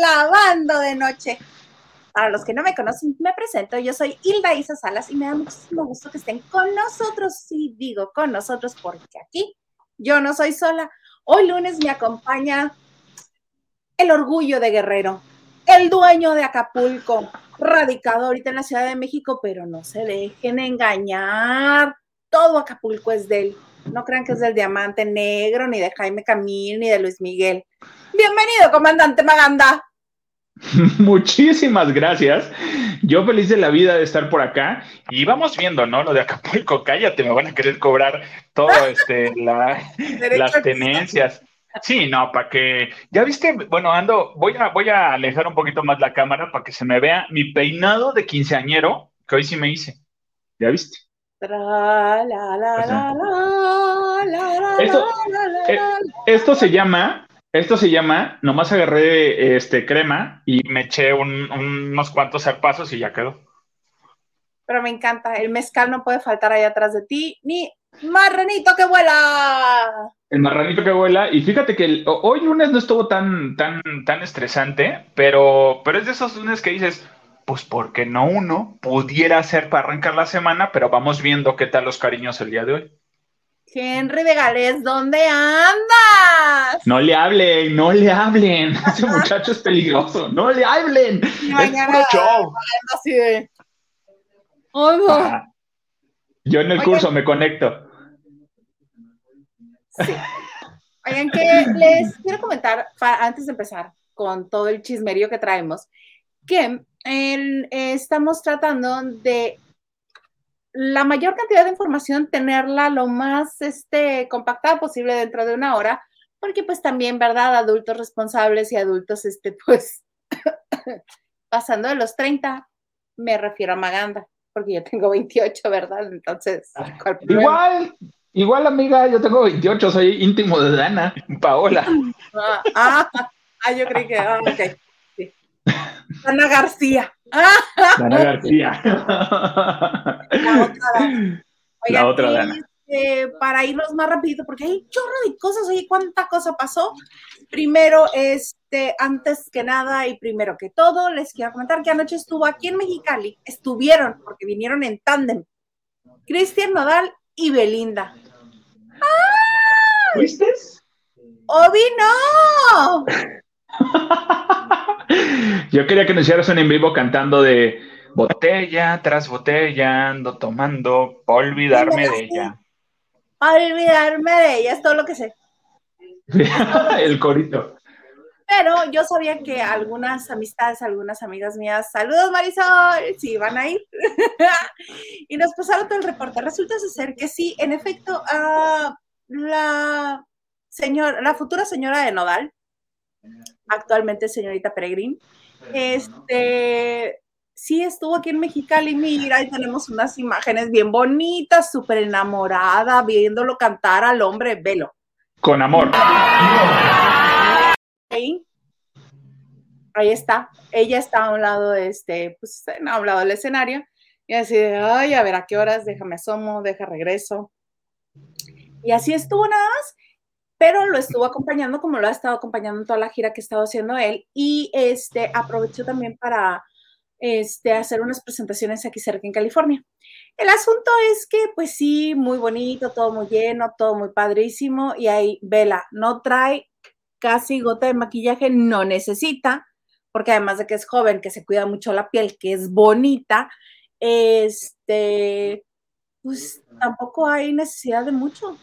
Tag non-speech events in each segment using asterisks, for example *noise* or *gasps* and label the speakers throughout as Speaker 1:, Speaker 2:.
Speaker 1: Lavando de Noche. Para los que no me conocen, me presento. Yo soy Hilda Isa Salas y me da muchísimo gusto que estén con nosotros. Sí, digo con nosotros porque aquí yo no soy sola. Hoy lunes me acompaña el orgullo de Guerrero, el dueño de Acapulco, radicado ahorita en la Ciudad de México, pero no se dejen engañar. Todo Acapulco es de él. No crean que es del Diamante Negro, ni de Jaime Camil, ni de Luis Miguel. Bienvenido, comandante Maganda. *laughs*
Speaker 2: Muchísimas gracias. Yo feliz de la vida de estar por acá y vamos viendo, ¿no? Lo de Acapulco, cállate, me van a querer cobrar todo *laughs* este, las tenencias. Sí, no, para que, ya viste, bueno, ando, voy a, voy a alejar un poquito más la cámara para que se me vea mi peinado de quinceañero que hoy sí me hice. ¿Ya viste? Esto se llama esto se llama, nomás agarré este crema y me eché unos cuantos zarpazos y ya quedó.
Speaker 1: Pero me encanta, el mezcal no puede faltar ahí atrás de ti, ni marranito que vuela.
Speaker 2: El marranito que vuela, y fíjate que hoy lunes no estuvo tan, tan, tan estresante, pero, pero es de esos lunes que dices, pues porque no uno pudiera ser para arrancar la semana, pero vamos viendo qué tal los cariños el día de hoy.
Speaker 1: Henry de Gales, ¿dónde andas?
Speaker 2: No le hablen, no le hablen. *laughs* Ese muchacho es peligroso. No le hablen. es show. Así de... Yo en el curso me conecto.
Speaker 1: Sí. *laughs* Oigan, que les quiero comentar antes de empezar con todo el chismerío que traemos, que estamos tratando de la mayor cantidad de información, tenerla lo más este, compactada posible dentro de una hora, porque pues también, ¿verdad? Adultos responsables y adultos, este, *laughs* pues, pasando de los 30, me refiero a Maganda, porque yo tengo 28, ¿verdad? Entonces,
Speaker 2: igual, igual amiga, yo tengo 28, soy íntimo de Dana, Paola. *laughs*
Speaker 1: ah, ah, ah yo creí que, ah, ok. Ana García. *laughs*
Speaker 2: Ana García.
Speaker 1: La otra Dana. Este, para irnos más rapidito, porque hay chorro de cosas, oye, cuánta cosa pasó. Primero, este, antes que nada y primero que todo, les quiero comentar que anoche estuvo aquí en Mexicali, estuvieron, porque vinieron en tándem, Cristian Nodal y Belinda.
Speaker 2: ¿Fuiste?
Speaker 1: ¡Obi no! *laughs* *laughs*
Speaker 2: Yo quería que nos hicieras un en vivo cantando de botella tras botella, ando tomando, para olvidarme de ella.
Speaker 1: Olvidarme de ella, es todo lo que sé. *laughs*
Speaker 2: El corito.
Speaker 1: Pero yo sabía que algunas amistades, algunas amigas mías, saludos Marisol, sí, van a ir. *laughs* y nos pasaron todo el reporte. Resulta ser que sí, en efecto, uh, la señora, la futura señora de Nodal, actualmente señorita Peregrín. Este, sí estuvo aquí en Mexicali, mira, ahí tenemos unas imágenes bien bonitas, súper enamorada, viéndolo cantar al hombre, velo.
Speaker 2: Con amor.
Speaker 1: Ahí, ahí está, ella está a un lado de este, pues a un lado del escenario, y así de, ay, a ver, ¿a qué horas? Déjame asomo, deja regreso. Y así estuvo nada más pero lo estuvo acompañando como lo ha estado acompañando en toda la gira que ha estado haciendo él y este aprovechó también para este, hacer unas presentaciones aquí cerca en California. El asunto es que, pues sí, muy bonito, todo muy lleno, todo muy padrísimo y ahí, vela, no trae casi gota de maquillaje, no necesita, porque además de que es joven, que se cuida mucho la piel, que es bonita, este, pues tampoco hay necesidad de mucho.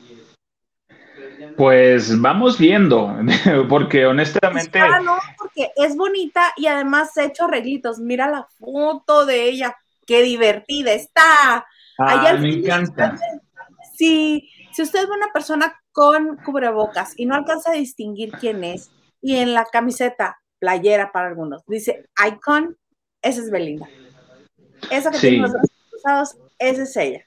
Speaker 2: Pues vamos viendo, *laughs* porque honestamente.
Speaker 1: Ah, no, porque es bonita y además ha hecho arreglitos. Mira la foto de ella, qué divertida está.
Speaker 2: Ah, me encanta.
Speaker 1: Si, si usted es una persona con cubrebocas y no alcanza a distinguir quién es, y en la camiseta, playera para algunos, dice Icon, esa es Belinda. Esa que tiene los brazos cruzados, esa es ella.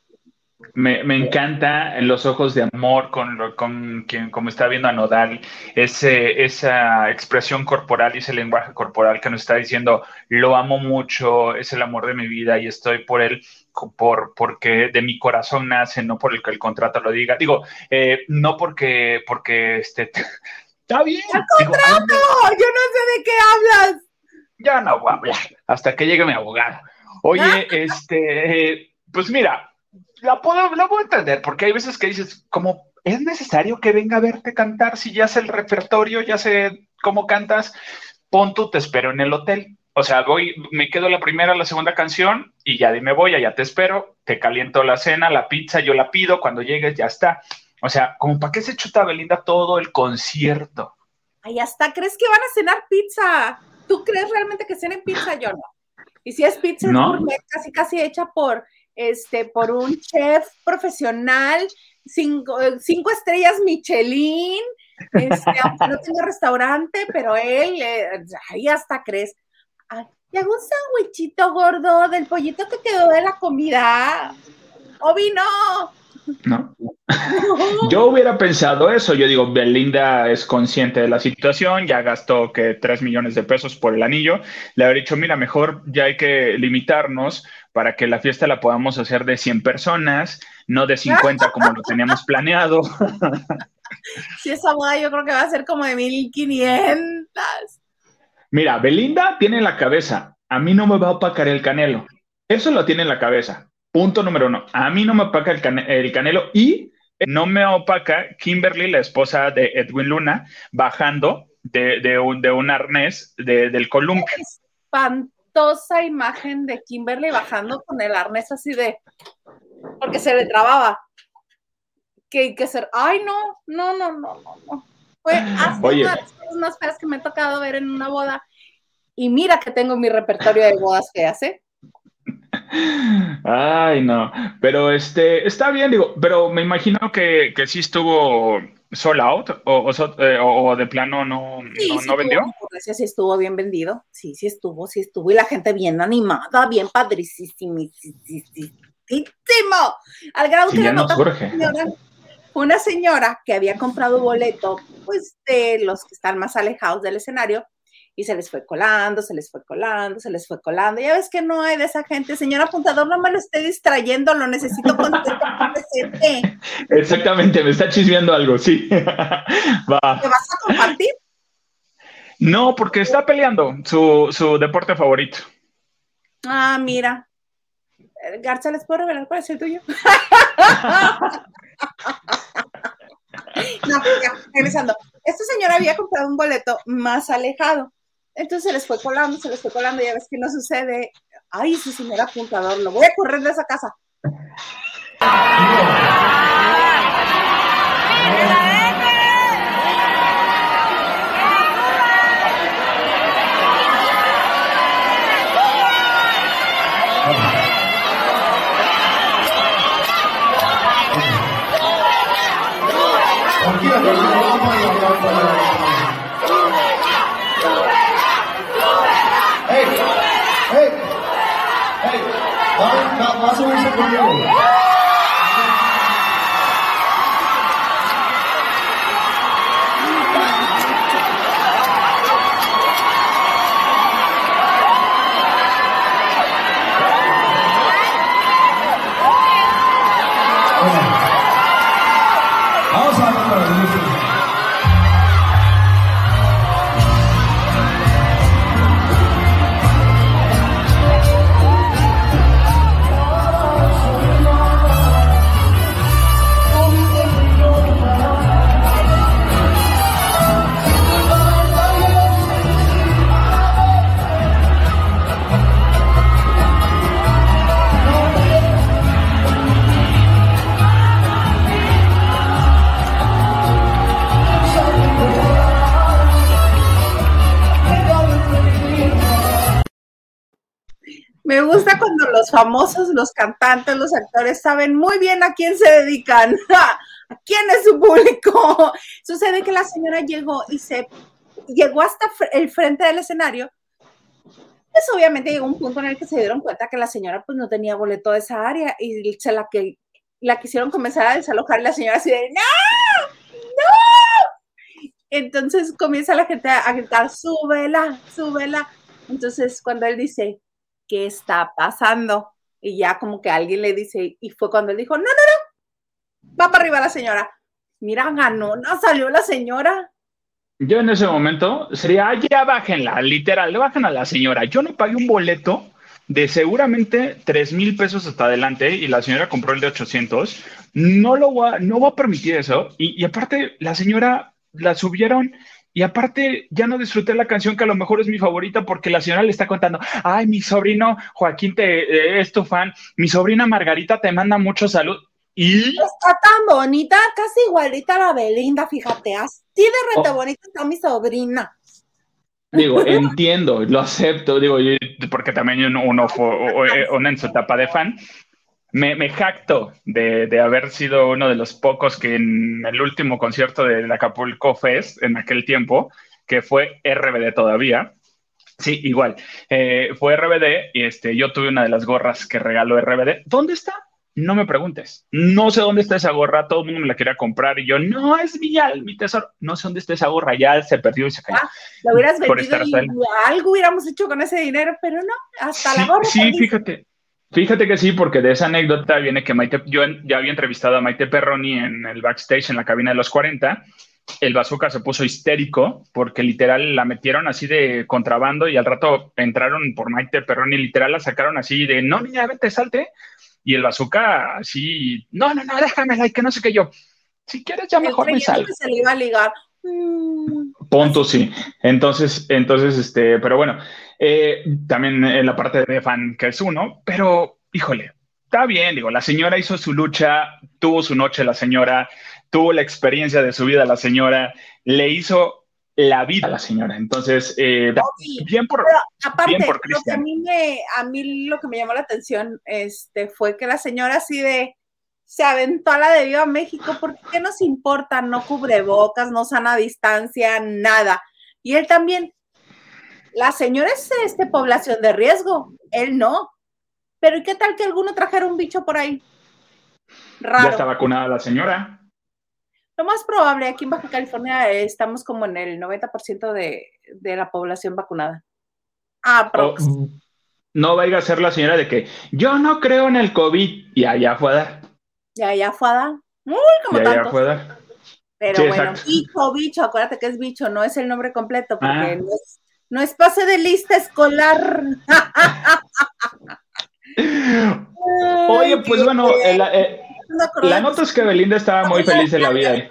Speaker 2: Me, me, encanta en los ojos de amor con, con quien, como está viendo a Nodal, ese, esa expresión corporal y ese lenguaje corporal que nos está diciendo, lo amo mucho, es el amor de mi vida y estoy por él, por, porque de mi corazón nace, no por el que el contrato lo diga. Digo, eh, no porque, porque este, *laughs* Está bien.
Speaker 1: ¡Al contrato! Yo no sé de qué hablas.
Speaker 2: Ya no voy a hablar hasta que llegue mi abogado. Oye, ah. este, pues mira, la puedo, la puedo entender, porque hay veces que dices, como es necesario que venga a verte cantar si ya sé el repertorio, ya sé cómo cantas, pon tú, te espero en el hotel. O sea, voy, me quedo la primera, la segunda canción y ya dime voy, allá te espero, te caliento la cena, la pizza, yo la pido, cuando llegues ya está. O sea, como para qué se chuta Belinda todo el concierto.
Speaker 1: Ay, hasta crees que van a cenar pizza. ¿Tú crees realmente que cenen pizza? Yo no. Y si es pizza casi casi hecha por este por un chef profesional, cinco, cinco estrellas Michelin, este, *laughs* aunque no tengo restaurante, pero él, eh, ahí hasta crees. Ay, y hago un sandwichito gordo del pollito que quedó de la comida. O vino.
Speaker 2: No. Yo hubiera pensado eso. Yo digo, Belinda es consciente de la situación, ya gastó que 3 millones de pesos por el anillo. Le habría dicho, mira, mejor ya hay que limitarnos para que la fiesta la podamos hacer de 100 personas, no de 50 como lo teníamos planeado.
Speaker 1: Si esa boda yo creo que va a ser como de 1500.
Speaker 2: Mira, Belinda tiene en la cabeza, a mí no me va a opacar el canelo. Eso lo tiene en la cabeza. Punto número uno. A mí no me opaca el, canelo y no me opaca Kimberly, la esposa de Edwin Luna, bajando de, un, de un, arnés del columpio.
Speaker 1: Espantosa imagen de Kimberly bajando con el arnés así de. porque se le trababa. Que que ser. Ay, no, no, no, no, no. Fue hasta una de las cosas más feas que me ha tocado ver en una boda. Y mira que tengo mi repertorio de bodas feas, ¿eh?
Speaker 2: Ay, no, pero este, está bien, digo, pero me imagino que, que sí estuvo sold out o, eh, o, de plano no, no, vendió.
Speaker 1: sí estuvo bien vendido, sí, sí estuvo, sí estuvo, y la gente bien animada, bien padricísimo, al grado que
Speaker 2: una,
Speaker 1: una señora que había comprado boleto, pues de los que están más alejados del escenario, y se les fue colando, se les fue colando, se les fue colando. Ya ves que no hay de esa gente. Señor apuntador, no me lo esté distrayendo, lo necesito presente.
Speaker 2: Exactamente, me está chismeando algo, sí. *laughs*
Speaker 1: Va. ¿Te vas a compartir?
Speaker 2: No, porque está peleando su, su deporte favorito.
Speaker 1: Ah, mira. Garza, ¿les puedo revelar cuál es el tuyo? *laughs* no, ya, regresando. Esta señora había comprado un boleto más alejado. Entonces se les fue colando, se les fue colando, ya ves que no sucede. Ay, ese señor apuntador, lo voy a correr de esa casa. Passa o Instagram. Gusta cuando los famosos, los cantantes, los actores saben muy bien a quién se dedican, *laughs* a quién es su público. *laughs* Sucede que la señora llegó y se llegó hasta el frente del escenario. Pues obviamente llegó un punto en el que se dieron cuenta que la señora pues no tenía boleto de esa área y se la que la quisieron comenzar a desalojar la señora así de ¡No! ¡No! Entonces comienza la gente a gritar, súbela, súbela. Entonces cuando él dice, ¿qué está pasando? Y ya como que alguien le dice, y fue cuando él dijo, no, no, no, va para arriba la señora. Mira, ganó, no salió la señora.
Speaker 2: Yo en ese momento sería, ya bájenla, literal, le bajan a la señora. Yo no pagué un boleto de seguramente 3 mil pesos hasta adelante y la señora compró el de 800. No lo voy a, no voy a permitir eso. Y, y aparte, la señora la subieron y aparte, ya no disfruté la canción que a lo mejor es mi favorita porque la señora le está contando, ay, mi sobrino Joaquín te, eh, es tu fan, mi sobrina Margarita te manda mucho salud. Y...
Speaker 1: Está tan bonita, casi igualita a la Belinda, fíjate, así de rete oh. bonita está mi sobrina.
Speaker 2: Digo, entiendo, lo acepto, digo, porque también uno, fue uno en su etapa de fan, me, me jacto de, de, haber sido uno de los pocos que en el último concierto del Acapulco Fest, en aquel tiempo, que fue RBD todavía, Sí, igual. Eh, fue RBD y este, yo tuve una de las gorras que regaló RBD. ¿Dónde está? No me preguntes. No sé dónde está esa gorra. Todo el mundo me la quería comprar y yo, no, es mía, mi tesoro. No sé dónde está esa gorra. Ya se perdió y se cayó. Ah,
Speaker 1: lo hubieras vendido y algo hubiéramos hecho con ese dinero, pero no, hasta la gorra.
Speaker 2: Sí, fíjate. Fíjate que sí, porque de esa anécdota viene que Maite, yo ya había entrevistado a Maite Perroni en el backstage, en la cabina de los 40. El bazooka se puso histérico porque literal la metieron así de contrabando y al rato entraron por Maite Perroni, literal la sacaron así de no, niña, vete, salte. Y el bazooka así, no, no, no, déjamela y que no sé qué yo. Si quieres, ya mejor me salgo.
Speaker 1: se le iba a ligar.
Speaker 2: Punto, sí. Entonces, entonces, este, pero bueno, eh, también en la parte de fan, que es uno, pero híjole, está bien, digo, la señora hizo su lucha, tuvo su noche la señora, tuvo la experiencia de su vida la señora, le hizo la vida a la señora. Entonces, eh, bien por,
Speaker 1: aparte, bien por Cristian. a mí, me, a mí lo que me llamó la atención este, fue que la señora así de se aventó a la de Viva México, porque ¿qué nos importa? No cubre bocas, no sana distancia, nada. Y él también, la señora es este, población de riesgo, él no. Pero ¿y qué tal que alguno trajera un bicho por ahí?
Speaker 2: Raro. Ya está vacunada la señora.
Speaker 1: Lo más probable, aquí en Baja California estamos como en el 90% de, de, la población vacunada. Ah, pero...
Speaker 2: no vaya a ser la señora de que yo no creo en el COVID y allá fue a dar.
Speaker 1: Ya, ya fue a dar. Muy como ya, Ya fue a dar. Pero bueno, bicho, bicho, acuérdate que es bicho, no es el nombre completo, porque ah. no, es, no, es, pase de lista escolar. *laughs*
Speaker 2: Oye, pues bueno, eh, la nota es que Belinda estaba muy feliz de la vida.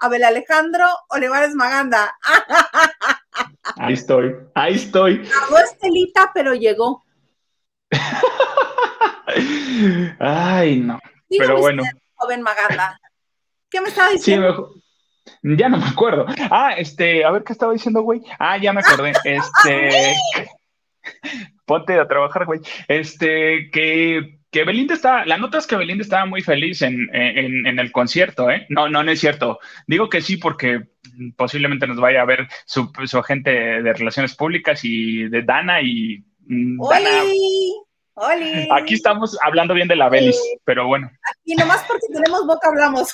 Speaker 1: Abel Alejandro Olivares Maganda. *laughs*
Speaker 2: Ahí estoy, ahí estoy.
Speaker 1: Tardó Estelita, pero llegó. *laughs*
Speaker 2: Ay, no pero bueno.
Speaker 1: Joven Maganda. ¿Qué me estaba diciendo?
Speaker 2: Ya no me acuerdo. Ah, este, a ver qué estaba diciendo, güey. Ah, ya me acordé. *laughs* Este, ponte a trabajar, güey. Este, que, que Belinda está, la nota es que Belinda estaba muy feliz en, en, el concierto, ¿eh? No, no, no es cierto. Digo que sí porque posiblemente nos vaya a ver su, su agente de relaciones públicas y de Dana y
Speaker 1: mm, Dana,
Speaker 2: Aquí estamos hablando bien de la Belis, pero bueno.
Speaker 1: Aquí nomás porque tenemos boca hablamos.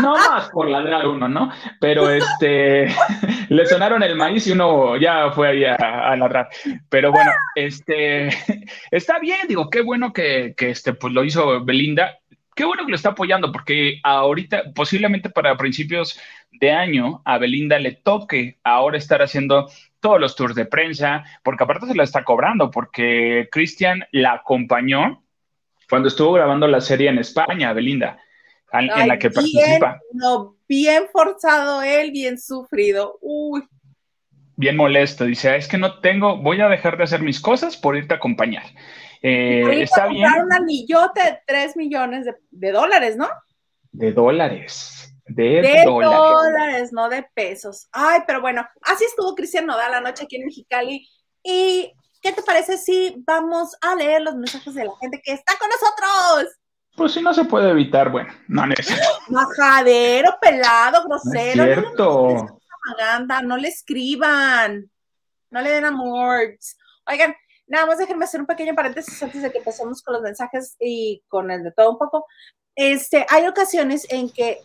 Speaker 2: No más por ladrar uno, ¿no? Pero este, *laughs* le sonaron el maíz y uno ya fue ahí a, ladrar. Pero bueno, este, *laughs* está bien, digo, qué bueno que, que este, pues lo hizo Belinda. Qué bueno que lo está apoyando, porque ahorita, posiblemente para principios de año, a Belinda le toque ahora estar haciendo todos los tours de prensa, porque aparte se la está cobrando, porque Cristian la acompañó cuando estuvo grabando la serie en España, Belinda, en, la que participa.
Speaker 1: No, bien forzado él, bien sufrido. Uy.
Speaker 2: Bien molesto, dice, es que no tengo, voy a dejar de hacer mis cosas por irte a acompañar. Eh, está bien.
Speaker 1: un anillote de 3 millones de, de dólares, ¿no?
Speaker 2: De dólares.
Speaker 1: De, dólares. no de pesos. Ay, pero bueno, así estuvo Cristian Nodal la noche aquí en Mexicali. ¿Y qué te parece si vamos a leer los mensajes de la gente que está con nosotros?
Speaker 2: Pues si no se puede evitar, bueno, no necesito.
Speaker 1: Majadero, pelado, grosero.
Speaker 2: No cierto.
Speaker 1: No, no le escriban. No le den amor. Oigan, nada más déjenme hacer un pequeño paréntesis antes de que empecemos con los mensajes y con el de todo un poco. Este, hay ocasiones en que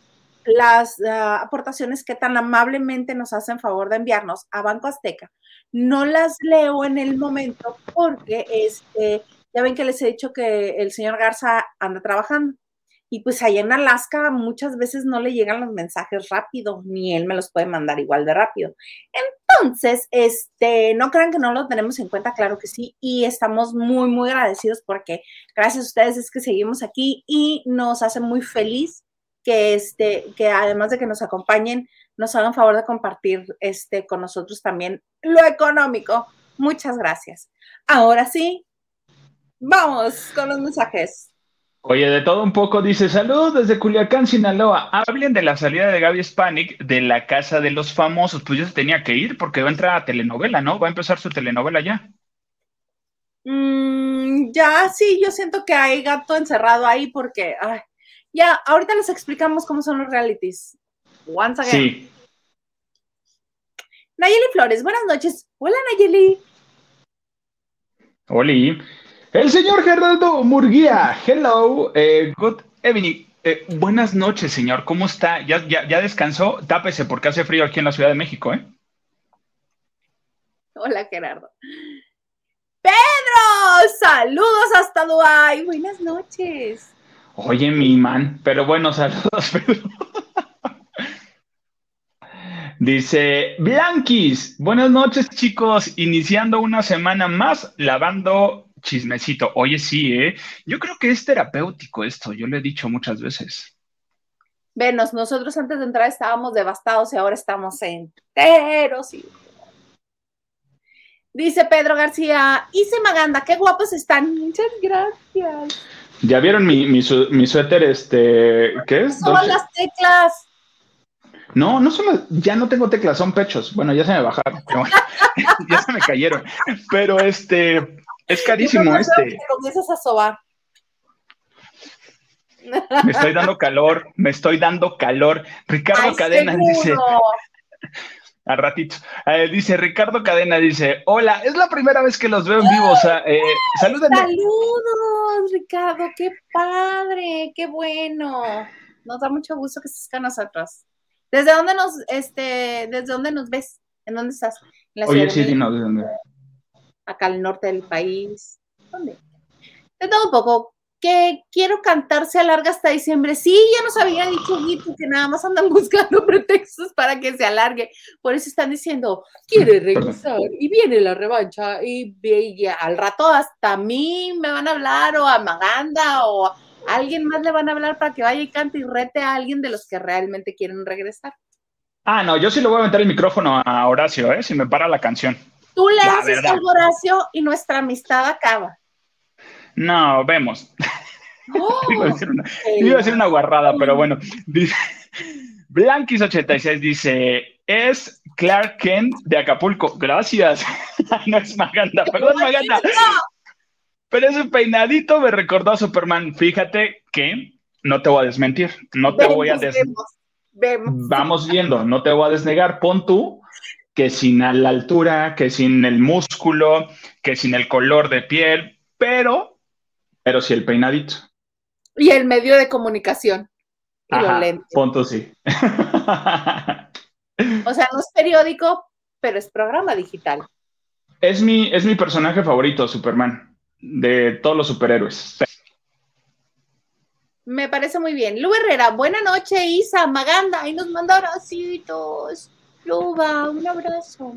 Speaker 1: las ah, aportaciones que tan amablemente nos hacen favor de enviarnos a Banco Azteca. No las leo en el momento porque este, ya ven que les he dicho que el señor Garza anda trabajando. Y pues allá en Alaska muchas veces no le llegan los mensajes rápido, ni él me los puede mandar igual de rápido. Entonces, este, no crean que no lo tenemos en cuenta, claro que sí, y estamos muy, muy agradecidos porque gracias a ustedes es que seguimos aquí y nos hace muy feliz que, este, que además de que nos acompañen, nos hagan favor de compartir este, con nosotros también lo económico. Muchas gracias. Ahora sí, vamos con los mensajes.
Speaker 2: Oye, de todo un poco, dice, saludos desde Culiacán, Sinaloa. Hablen de la salida de Gaby Spanik de la Casa de los Famosos. Pues ya se tenía que ir porque va a entrar a telenovela, ¿no? Va a empezar su telenovela ya.
Speaker 1: Mm, ya, sí, yo siento que hay gato encerrado ahí porque, ya, ahorita les explicamos cómo son los realities. Once again. Sí. Nayeli Flores, buenas noches. Hola, Nayeli.
Speaker 2: Hola. El señor Gerardo Murguía. Hello. Eh, good evening. Eh, buenas noches, señor. ¿Cómo está? ¿Ya, ¿Ya, descansó? Tápese porque hace frío aquí en la Ciudad de México, ¿eh?
Speaker 1: Hola, Gerardo. Pedro, saludos hasta Dubái. Buenas noches.
Speaker 2: Oye, mi man, pero bueno, *laughs* saludos, Pedro. Dice Blanquis, buenas noches chicos, iniciando una semana más lavando chismecito. Oye, sí, ¿eh? Yo creo que es terapéutico esto, yo lo he dicho muchas veces.
Speaker 1: Venos, nosotros antes de entrar estábamos devastados y ahora estamos enteros. Dice Pedro García, Ise Maganda, qué guapos están. Muchas gracias.
Speaker 2: ¿Ya vieron mi, mi, suéter? Este, ¿Qué es?
Speaker 1: Son las teclas.
Speaker 2: No, no solo, ya no tengo teclas, son pechos. Bueno, ya se me bajaron, *laughs* ya se me cayeron. Pero este, es carísimo este.
Speaker 1: comienzas a sobar.
Speaker 2: Me estoy dando calor, me estoy dando calor. Ricardo Cadena dice. *laughs* A ratito. Eh, dice Ricardo Cadena, dice, hola, es la primera vez que los veo en vivo. eh,
Speaker 1: Saludos, Ricardo, qué padre, qué bueno. Nos da mucho gusto que estés con nosotros. ¿Desde dónde nos, este, desde dónde nos ves? ¿En dónde estás?
Speaker 2: ¿En la Oye, sí, dinos, ¿de dónde?
Speaker 1: Acá al norte del país. ¿Dónde? De todo un poco. Que quiero cantarse a larga hasta diciembre. Sí, ya nos había dicho Guito que nada más andan *laughs* buscando pretextos para que se alargue. Por eso están diciendo, quiere regresar y viene la revancha. Y, y al rato hasta a mí me van a hablar o a Maganda o alguien más le van a hablar para que vaya y cante y rete a alguien de los que realmente quieren regresar.
Speaker 2: Ah, no, yo sí le voy a meter el micrófono a Horacio, ¿eh? Si me para la canción.
Speaker 1: Tú le haces a Horacio y nuestra amistad acaba.
Speaker 2: No, vemos. Oh, *laughs* iba, a decir una, iba, a decir una, guarrada, pero bueno. *laughs* Blanquis86 dice, es Clark Kent de Acapulco. Gracias. *laughs* no es Maganda, perdón, Maganda. Pero ese peinadito me recordó a Superman. Fíjate que no te voy a desmentir, no te voy a desnegar. Vamos viendo, no te voy a desnegar. Pon tú que sin la altura, que sin el músculo, que sin el color de piel, pero, pero sí el peinadito.
Speaker 1: Y el medio de comunicación.
Speaker 2: Ajá, pon tú sí.
Speaker 1: o sea, no es periódico, pero es programa digital.
Speaker 2: Es mi, es mi personaje favorito, Superman de todos los superhéroes.
Speaker 1: Me parece muy bien. Lu Herrera, buena noche, Isa, Maganda, y nos manda abracitos. Luba, un abrazo.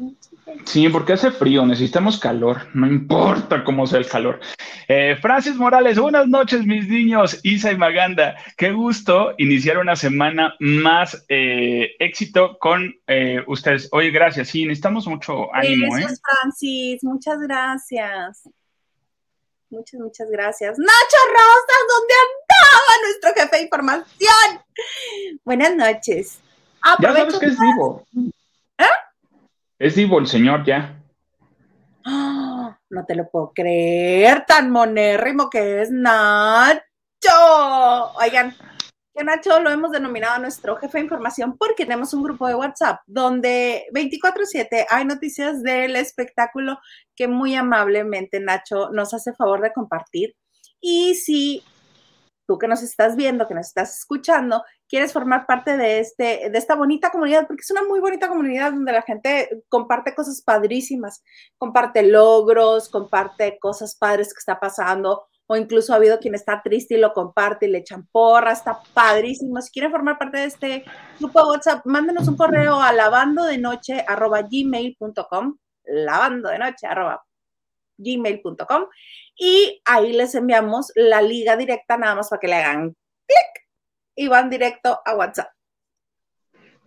Speaker 2: Sí, porque hace frío, necesitamos calor, no importa cómo sea el calor. Eh, Francis Morales, buenas noches, mis niños, Isa y Maganda. Qué gusto iniciar una semana más eh, éxito con eh, ustedes. Oye, gracias, sí, necesitamos mucho ánimo.
Speaker 1: Gracias, Francis, muchas gracias. Muchas, muchas gracias. Nacho Rosas, ¿dónde andaba nuestro jefe de información? Buenas noches.
Speaker 2: ya sabes que es vivo. Es vivo el señor ya.
Speaker 1: no te lo puedo creer, tan monérrimo que es Nacho. Oigan, que Nacho lo hemos denominado nuestro jefe de información porque tenemos un grupo de WhatsApp donde 24/7 hay noticias del espectáculo que muy amablemente Nacho nos hace favor de compartir. Y si tú que nos estás viendo, que nos estás escuchando, quieres formar parte de, este, de esta bonita comunidad, porque es una muy bonita comunidad donde la gente comparte cosas padrísimas, comparte logros, comparte cosas padres que está pasando, o incluso ha habido quien está triste y lo comparte y le echan porra, está padrísimo. Si quieren formar parte de este grupo de WhatsApp, mándenos un correo a lavando de noche gmail.com, lavando de noche gmail.com y ahí les enviamos la liga directa nada más para que le hagan clic y van directo a WhatsApp.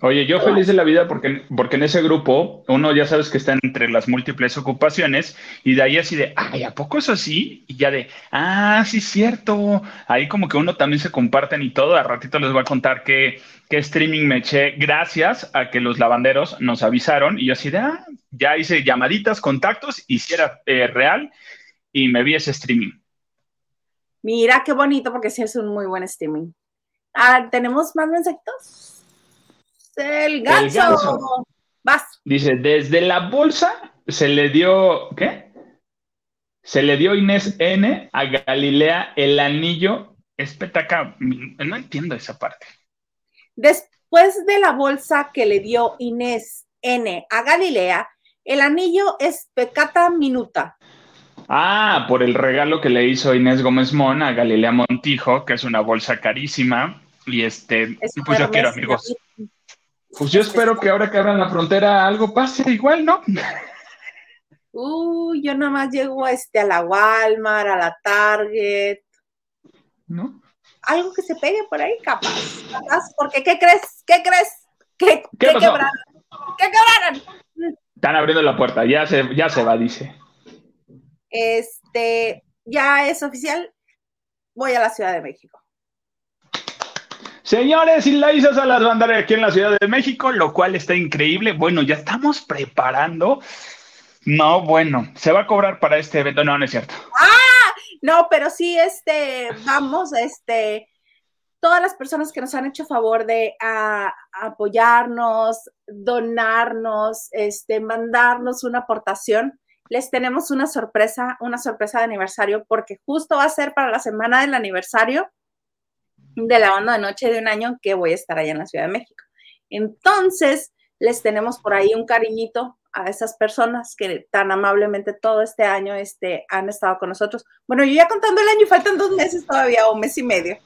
Speaker 2: Oye, yo feliz de la vida porque, porque en ese grupo uno ya sabes que está entre las múltiples ocupaciones y de ahí así de, ay, ¿a poco es así? Y ya de, ah, sí, cierto. Ahí como que uno también se comparten y todo. A ratito les voy a contar qué, qué streaming me eché gracias a que los lavanderos nos avisaron y yo así de, ah, ya hice llamaditas, contactos y si era eh, real y me vi ese streaming.
Speaker 1: Mira qué bonito porque sí es un muy buen streaming. Ah, ¿Tenemos más mensajitos? El ganso. Vas.
Speaker 2: Dice, desde la bolsa se le dio, ¿qué? Se le dio Inés N a Galilea el anillo espetaca. No entiendo esa parte.
Speaker 1: Después de la bolsa que le dio Inés N a Galilea, el anillo es pecata minuta.
Speaker 2: Ah, por el regalo que le hizo Inés Gómez Mon a Galilea Montijo, que es una bolsa carísima. Y este, pues yo quiero, amigos. Pues yo espero que ahora que abran la frontera algo pase igual, ¿no?
Speaker 1: Uy, yo nada más llego a, este, a la Walmart, a la Target.
Speaker 2: ¿No?
Speaker 1: Algo que se pegue por ahí, capaz. porque ¿qué crees? ¿Qué crees? ¿Qué, ¿Qué, ¿qué quebraron? ¿Qué quebraron?
Speaker 2: Están abriendo la puerta, ya se, ya se va, dice.
Speaker 1: Este, ya es oficial. Voy a la Ciudad de México.
Speaker 2: Señores, y la hizo Salas aquí en la Ciudad de México, lo cual está increíble. Bueno, ya estamos preparando. No, bueno, se va a cobrar para este evento. No, no es cierto.
Speaker 1: Ah, no, pero sí, este, vamos, este, todas las personas que nos han hecho favor de apoyarnos, donarnos, este, mandarnos una aportación, les tenemos una sorpresa, una sorpresa de aniversario, porque justo va a ser para la semana del aniversario de la banda de noche de un año que voy a estar allá en la Ciudad de México. Entonces, les tenemos por ahí un cariñito a esas personas que tan amablemente todo este año este, han estado con nosotros. Bueno, yo ya contando el año, faltan dos meses todavía, o un mes y medio.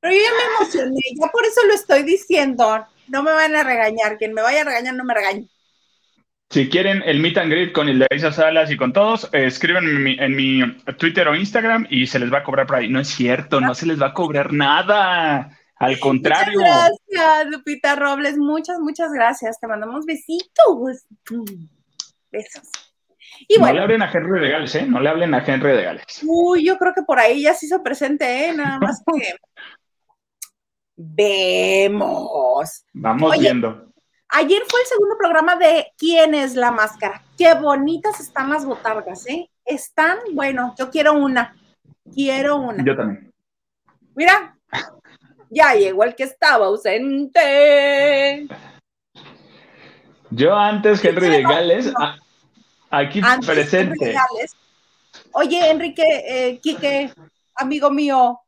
Speaker 1: Pero yo ya me emocioné, ya por eso lo estoy diciendo. No me van a regañar, quien me vaya a regañar no me regañe.
Speaker 2: Si quieren el meet and greet con Ildeisa Salas y con todos, eh, escriben en mi, Twitter o Instagram y se les va a cobrar por ahí. No es cierto, no se les va a cobrar nada. Al contrario.
Speaker 1: Muchas gracias, Lupita Robles. Muchas, muchas gracias. Te mandamos besitos. Besos.
Speaker 2: Y no le hablen a Henry de Gales, ¿eh? No le hablen a Henry de Gales.
Speaker 1: Uy, yo creo que por ahí ya se hizo presente, ¿eh? Nada más que. *laughs* Vemos.
Speaker 2: Vamos viendo.
Speaker 1: Ayer fue el segundo programa de ¿Quién es la máscara? Qué bonitas están las botargas, ¿eh? Están, bueno, yo quiero una. Quiero una.
Speaker 2: Yo también.
Speaker 1: Mira, ya llegó el que estaba ausente.
Speaker 2: Yo antes, Henry de Gales, aquí presente.
Speaker 1: Oye, Enrique, eh, Quique, amigo mío,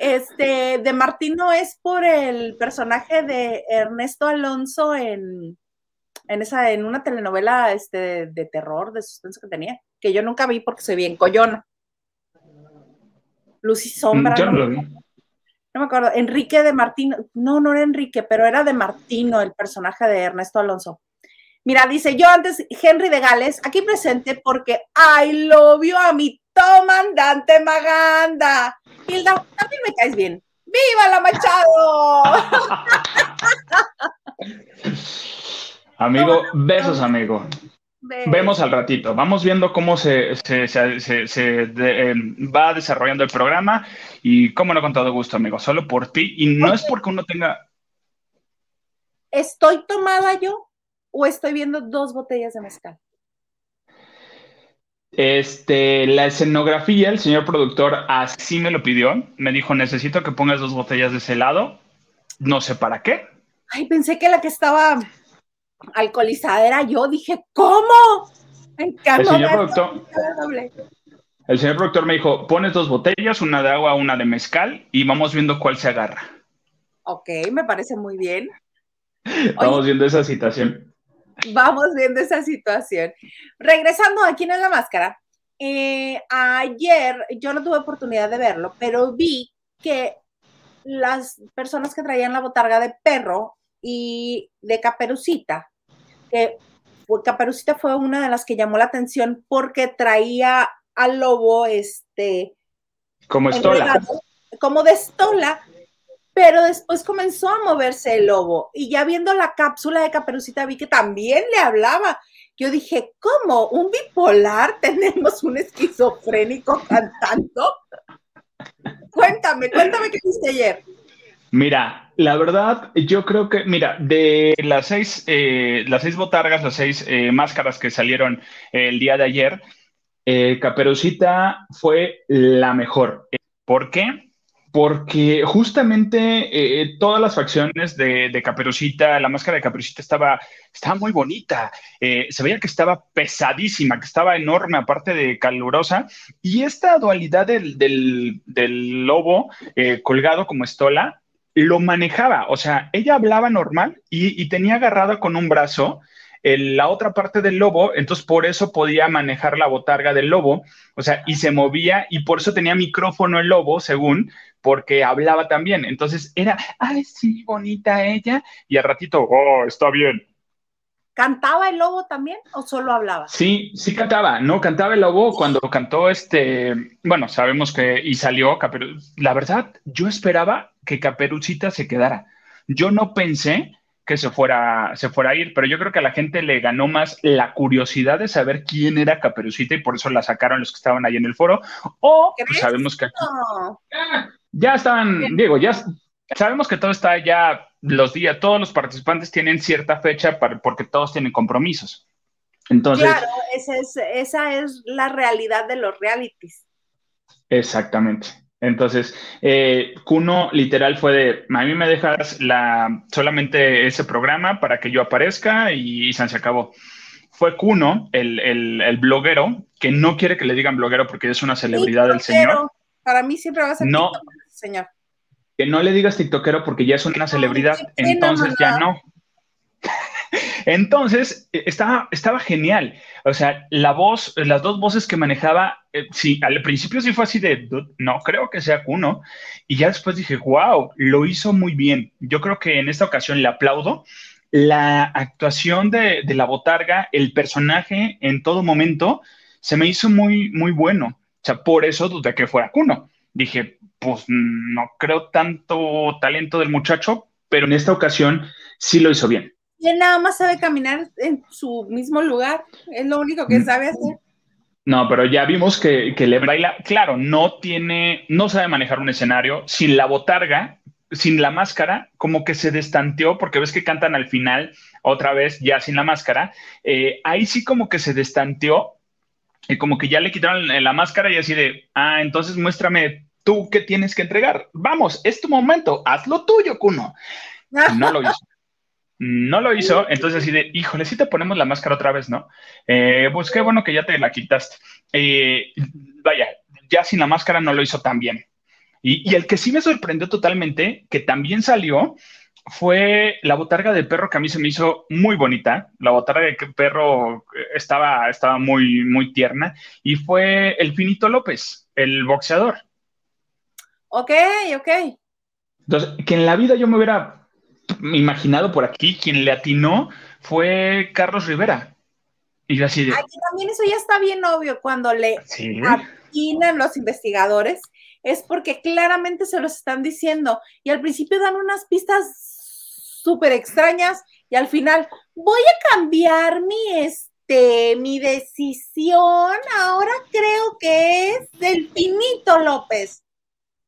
Speaker 1: este, de Martino es por el personaje de Ernesto Alonso en, en esa, en una telenovela este, de, terror, de suspenso que tenía, que yo nunca vi porque soy bien coyona. Lucy Sombra.
Speaker 2: no,
Speaker 1: me acuerdo. Enrique de Martino. No, no era Enrique, pero era de Martino, el personaje de Ernesto Alonso. Mira, dice yo antes, Henry de Gales, aquí presente porque I love you a mi comandante Maganda. Hilda, también me caes bien. ¡Viva la Machado! *laughs*
Speaker 2: amigo, besos, amigo. Vemos al ratito. Vamos viendo cómo se, eh, va desarrollando el programa y cómo no con todo gusto, amigo. Solo por ti. Y no es porque uno tenga.
Speaker 1: ¿Estoy tomada yo o estoy viendo dos botellas de mezcal?
Speaker 2: Este, la escenografía, el señor productor así me lo pidió. Me dijo, necesito que pongas dos botellas de ese lado. No sé para qué.
Speaker 1: Ay, pensé que la que estaba alcoholizada era yo. Dije, ¿cómo?
Speaker 2: el señor, productor, el señor productor me dijo, pones dos botellas, una de agua, una de mezcal, y vamos viendo cuál se agarra.
Speaker 1: Ok, me parece muy bien. *laughs*
Speaker 2: Vamos viendo esa situación. *laughs*
Speaker 1: Vamos viendo esa situación. Regresando a quién es la máscara. eh, ayer, yo no tuve oportunidad de verlo, pero vi que las personas que traían la botarga de perro y de caperucita, que Caperucita fue una de las que llamó la atención porque traía al lobo, este...
Speaker 2: Como estola.
Speaker 1: Como de estola, pero después comenzó a moverse el lobo y ya viendo la cápsula de Caperucita vi que también le hablaba. Yo dije, ¿cómo? ¿Un bipolar? *laughs* ¿Tenemos un esquizofrénico cantando? cuéntame, cuéntame qué hiciste ayer.
Speaker 2: Mira, la verdad, yo creo que, mira, de las seis, eh, las seis botargas, las seis eh, máscaras que salieron el día de ayer, eh, Caperucita fue la mejor. ¿Por qué? Porque justamente todas las facciones de, Caperucita, la máscara de Caperucita estaba, estaba muy bonita. se veía que estaba pesadísima, que estaba enorme, aparte de calurosa. Y esta dualidad del lobo colgado como estola, lo manejaba, o sea, ella hablaba normal y, tenía agarrada con un brazo la otra parte del lobo, entonces por eso podía manejar la botarga del lobo, o sea, y se movía y por eso tenía micrófono el lobo, según, porque hablaba también. Entonces era, ay, sí, bonita ella, y al ratito, oh, está bien,
Speaker 1: ¿Cantaba el lobo también o solo hablaba?
Speaker 2: Sí, sí cantaba, no, cantaba el lobo cuando cantó este, bueno, sabemos que y salió Caperu, la verdad, yo esperaba que Caperucita se quedara. Yo no pensé que se fuera, se fuera a ir, pero yo creo que a la gente le ganó más la curiosidad de saber quién era Caperucita y por eso la sacaron los que estaban ahí en el foro. O pues, sabemos que ya estaban, Diego, ya sabemos que todo está ya los días, todos los participantes tienen cierta fecha para, porque todos tienen compromisos. Entonces,
Speaker 1: claro, esa es, esa es la realidad de los realities.
Speaker 2: Exactamente. Entonces, eh, Kuno literal fue de, a mí me dejas la, solamente ese programa para que yo aparezca y, se acabó. Fue Kuno, el, el, bloguero, que no quiere que le digan bloguero porque es una celebridad del señor.
Speaker 1: Para mí siempre va a ser
Speaker 2: no, señor que no le digas tiktokero porque ya es una celebridad, entonces ya no. *laughs* Entonces, estaba, estaba genial. O sea, la voz, las dos voces que manejaba, eh, sí, al principio sí fue así de, no creo que sea Kuno. Y ya después dije, wow, lo hizo muy bien. Yo creo que en esta ocasión le aplaudo. La actuación de, de la botarga, el personaje en todo momento, se me hizo muy, muy bueno. O sea, por eso dudé que fuera Kuno. Dije, pues no creo tanto talento del muchacho, pero en esta ocasión sí lo hizo bien.
Speaker 1: Y él nada más sabe caminar en su mismo lugar, es lo único que mm. sabe hacer.
Speaker 2: No, pero ya vimos que, que le baila, claro, no tiene, no sabe manejar un escenario sin la botarga, sin la máscara, como que se destanteó, porque ves que cantan al final, otra vez, ya sin la máscara, eh, ahí sí como que se destanteó, y como que ya le quitaron la máscara y así de, ah, entonces muéstrame tú qué tienes que entregar. Vamos, es tu momento, haz lo tuyo, Kuno. No lo hizo. No lo hizo, *laughs* entonces así de, híjole, si te ponemos la máscara otra vez, ¿no? Eh, pues qué bueno que ya te la quitaste. Eh, vaya, ya sin la máscara no lo hizo tan bien. Y, el que sí me sorprendió totalmente, que también salió, fue la botarga de perro que a mí se me hizo muy bonita. La botarga de perro estaba, estaba muy, muy tierna. Y fue el Finito López, el boxeador.
Speaker 1: Ok, ok.
Speaker 2: Entonces, que en la vida yo me hubiera imaginado por aquí, quien le atinó fue Carlos Rivera. Y yo así de...
Speaker 1: Aquí también eso ya está bien obvio cuando le atinan los investigadores, es porque claramente se los están diciendo y al principio dan unas pistas súper extrañas y al final voy a cambiar mi este mi decisión, ahora creo que es del Finito López.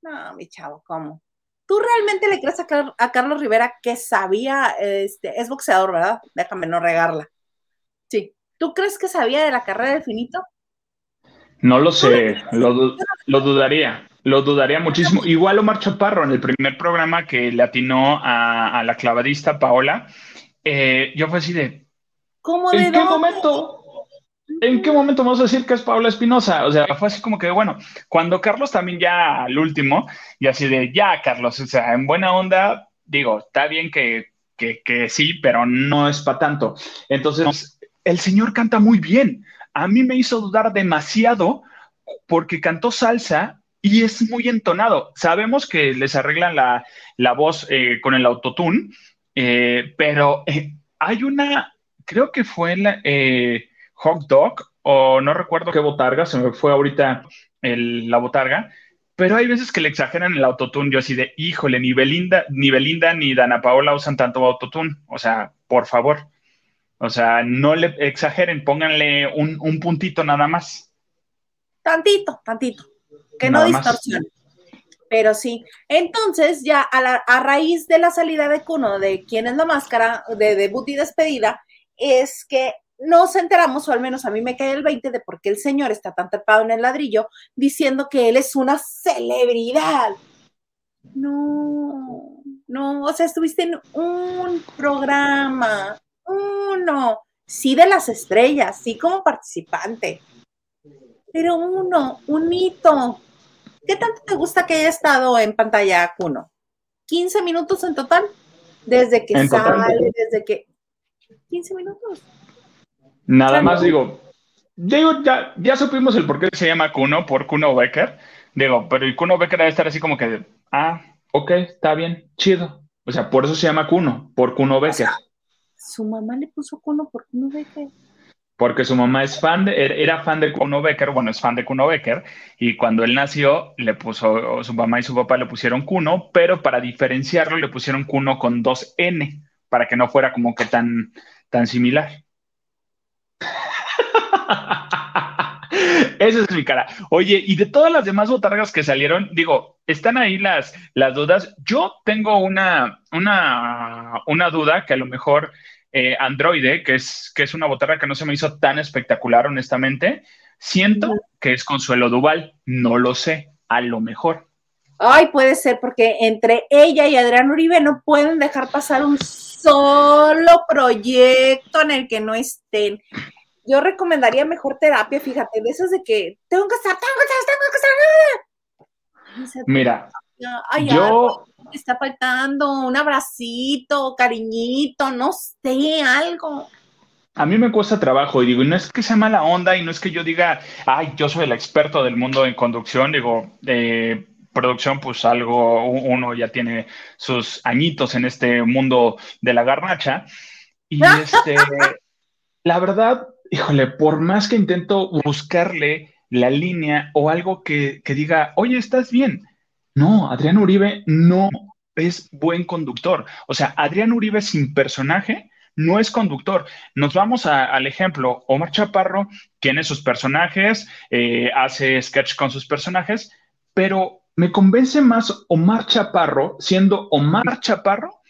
Speaker 1: No, mi chavo, ¿cómo? ¿Tú realmente le crees a, Carlos Rivera que sabía, este, es boxeador, ¿verdad? Déjame no regarla. Sí. ¿Tú crees que sabía de la carrera del finito?
Speaker 2: No lo sé, lo, dudaría, lo dudaría muchísimo. Igual Omar Chaparro en el primer programa que le atinó a, la clavadista Paola, eh, yo fue así de...
Speaker 1: ¿Cómo
Speaker 2: ¿En qué momento? ¿En qué momento vamos a decir que es Paula Espinosa? O sea, fue así como que, bueno, cuando Carlos también ya al último, y así de, ya, Carlos, o sea, en buena onda, digo, está bien que, que, que sí, pero no es para tanto. Entonces, el señor canta muy bien. a mí me hizo dudar demasiado porque cantó salsa y es muy entonado. Sabemos que les arreglan la, voz eh, con el autotune, eh, pero eh, hay una, creo que fue la Hot Dog, o no recuerdo qué botarga, se me fue ahorita la botarga, pero hay veces que le exageran el autotune. Yo así de, híjole, ni Belinda, ni Belinda ni Dana Paola usan tanto autotune. O sea, por favor. O sea, no le exageren, pónganle un, puntito nada más.
Speaker 1: Tantito, tantito. Que no distorsione. Pero sí. Entonces, ya a, raíz de la salida de Kuno, de quién es la máscara, de debut y despedida, es que nos enteramos, o al menos a mí me cae el 20 de por qué el señor está tan trepado en el ladrillo diciendo que él es una celebridad. No, no, o sea, estuviste en un programa uno, sí de las estrellas, sí como participante, pero uno, un hito. ¿Qué tanto te gusta que haya estado en pantalla Kuno? ¿15 minutos en total? Desde que sale, desde que... 15 minutos.
Speaker 2: Nada más digo, digo, ya, ya supimos el por qué se llama Kuno, por Kuno Becker. Digo, pero el Kuno Becker debe estar así como que, ah, ok, está bien, chido. O sea, por eso se llama Kuno, por Kuno Becker
Speaker 1: su mamá le puso Kuno por Kuno Becker.
Speaker 2: Porque su mamá es fan de, er, era fan de Kuno Becker, bueno, es fan de Kuno Becker, y cuando él nació, le puso, su mamá y su papá le pusieron Kuno, pero para diferenciarlo le pusieron Kuno con dos N, para que no fuera como que tan, tan similar. *laughs* Esa es mi cara. Oye, y de todas las demás botargas que salieron, digo, están ahí las, las dudas. Yo tengo una, una, una duda que a lo mejor eh, Androide, que es, que es una botarga que no se me hizo tan espectacular, honestamente, siento que es Consuelo Duval. No lo sé, a lo mejor.
Speaker 1: Ay, puede ser, porque entre ella y Adrián Uribe no pueden dejar pasar un solo proyecto en el que no estén yo recomendaría mejor terapia, fíjate, de esas de que tengo que estar, tengo que estar, tengo que estar.
Speaker 2: Mira,
Speaker 1: ay, yo... está faltando un abracito, cariñito, no sé, algo.
Speaker 2: A mí me cuesta trabajo y digo, no es que sea mala onda y no es que yo diga, ay, yo soy el experto del mundo en conducción, digo, eh, producción, pues algo, uno ya tiene sus añitos en este mundo de la garnacha. Y *laughs* este, la verdad, híjole, por más que intento buscarle la línea o algo que, diga, oye, estás bien. No, Adrián Uribe no es buen conductor. O sea, Adrián Uribe sin personaje no es conductor. Nos vamos al ejemplo, Omar Chaparro tiene sus personajes, eh, hace sketch con sus personajes, pero me convence más Omar Chaparro siendo Omar Chaparro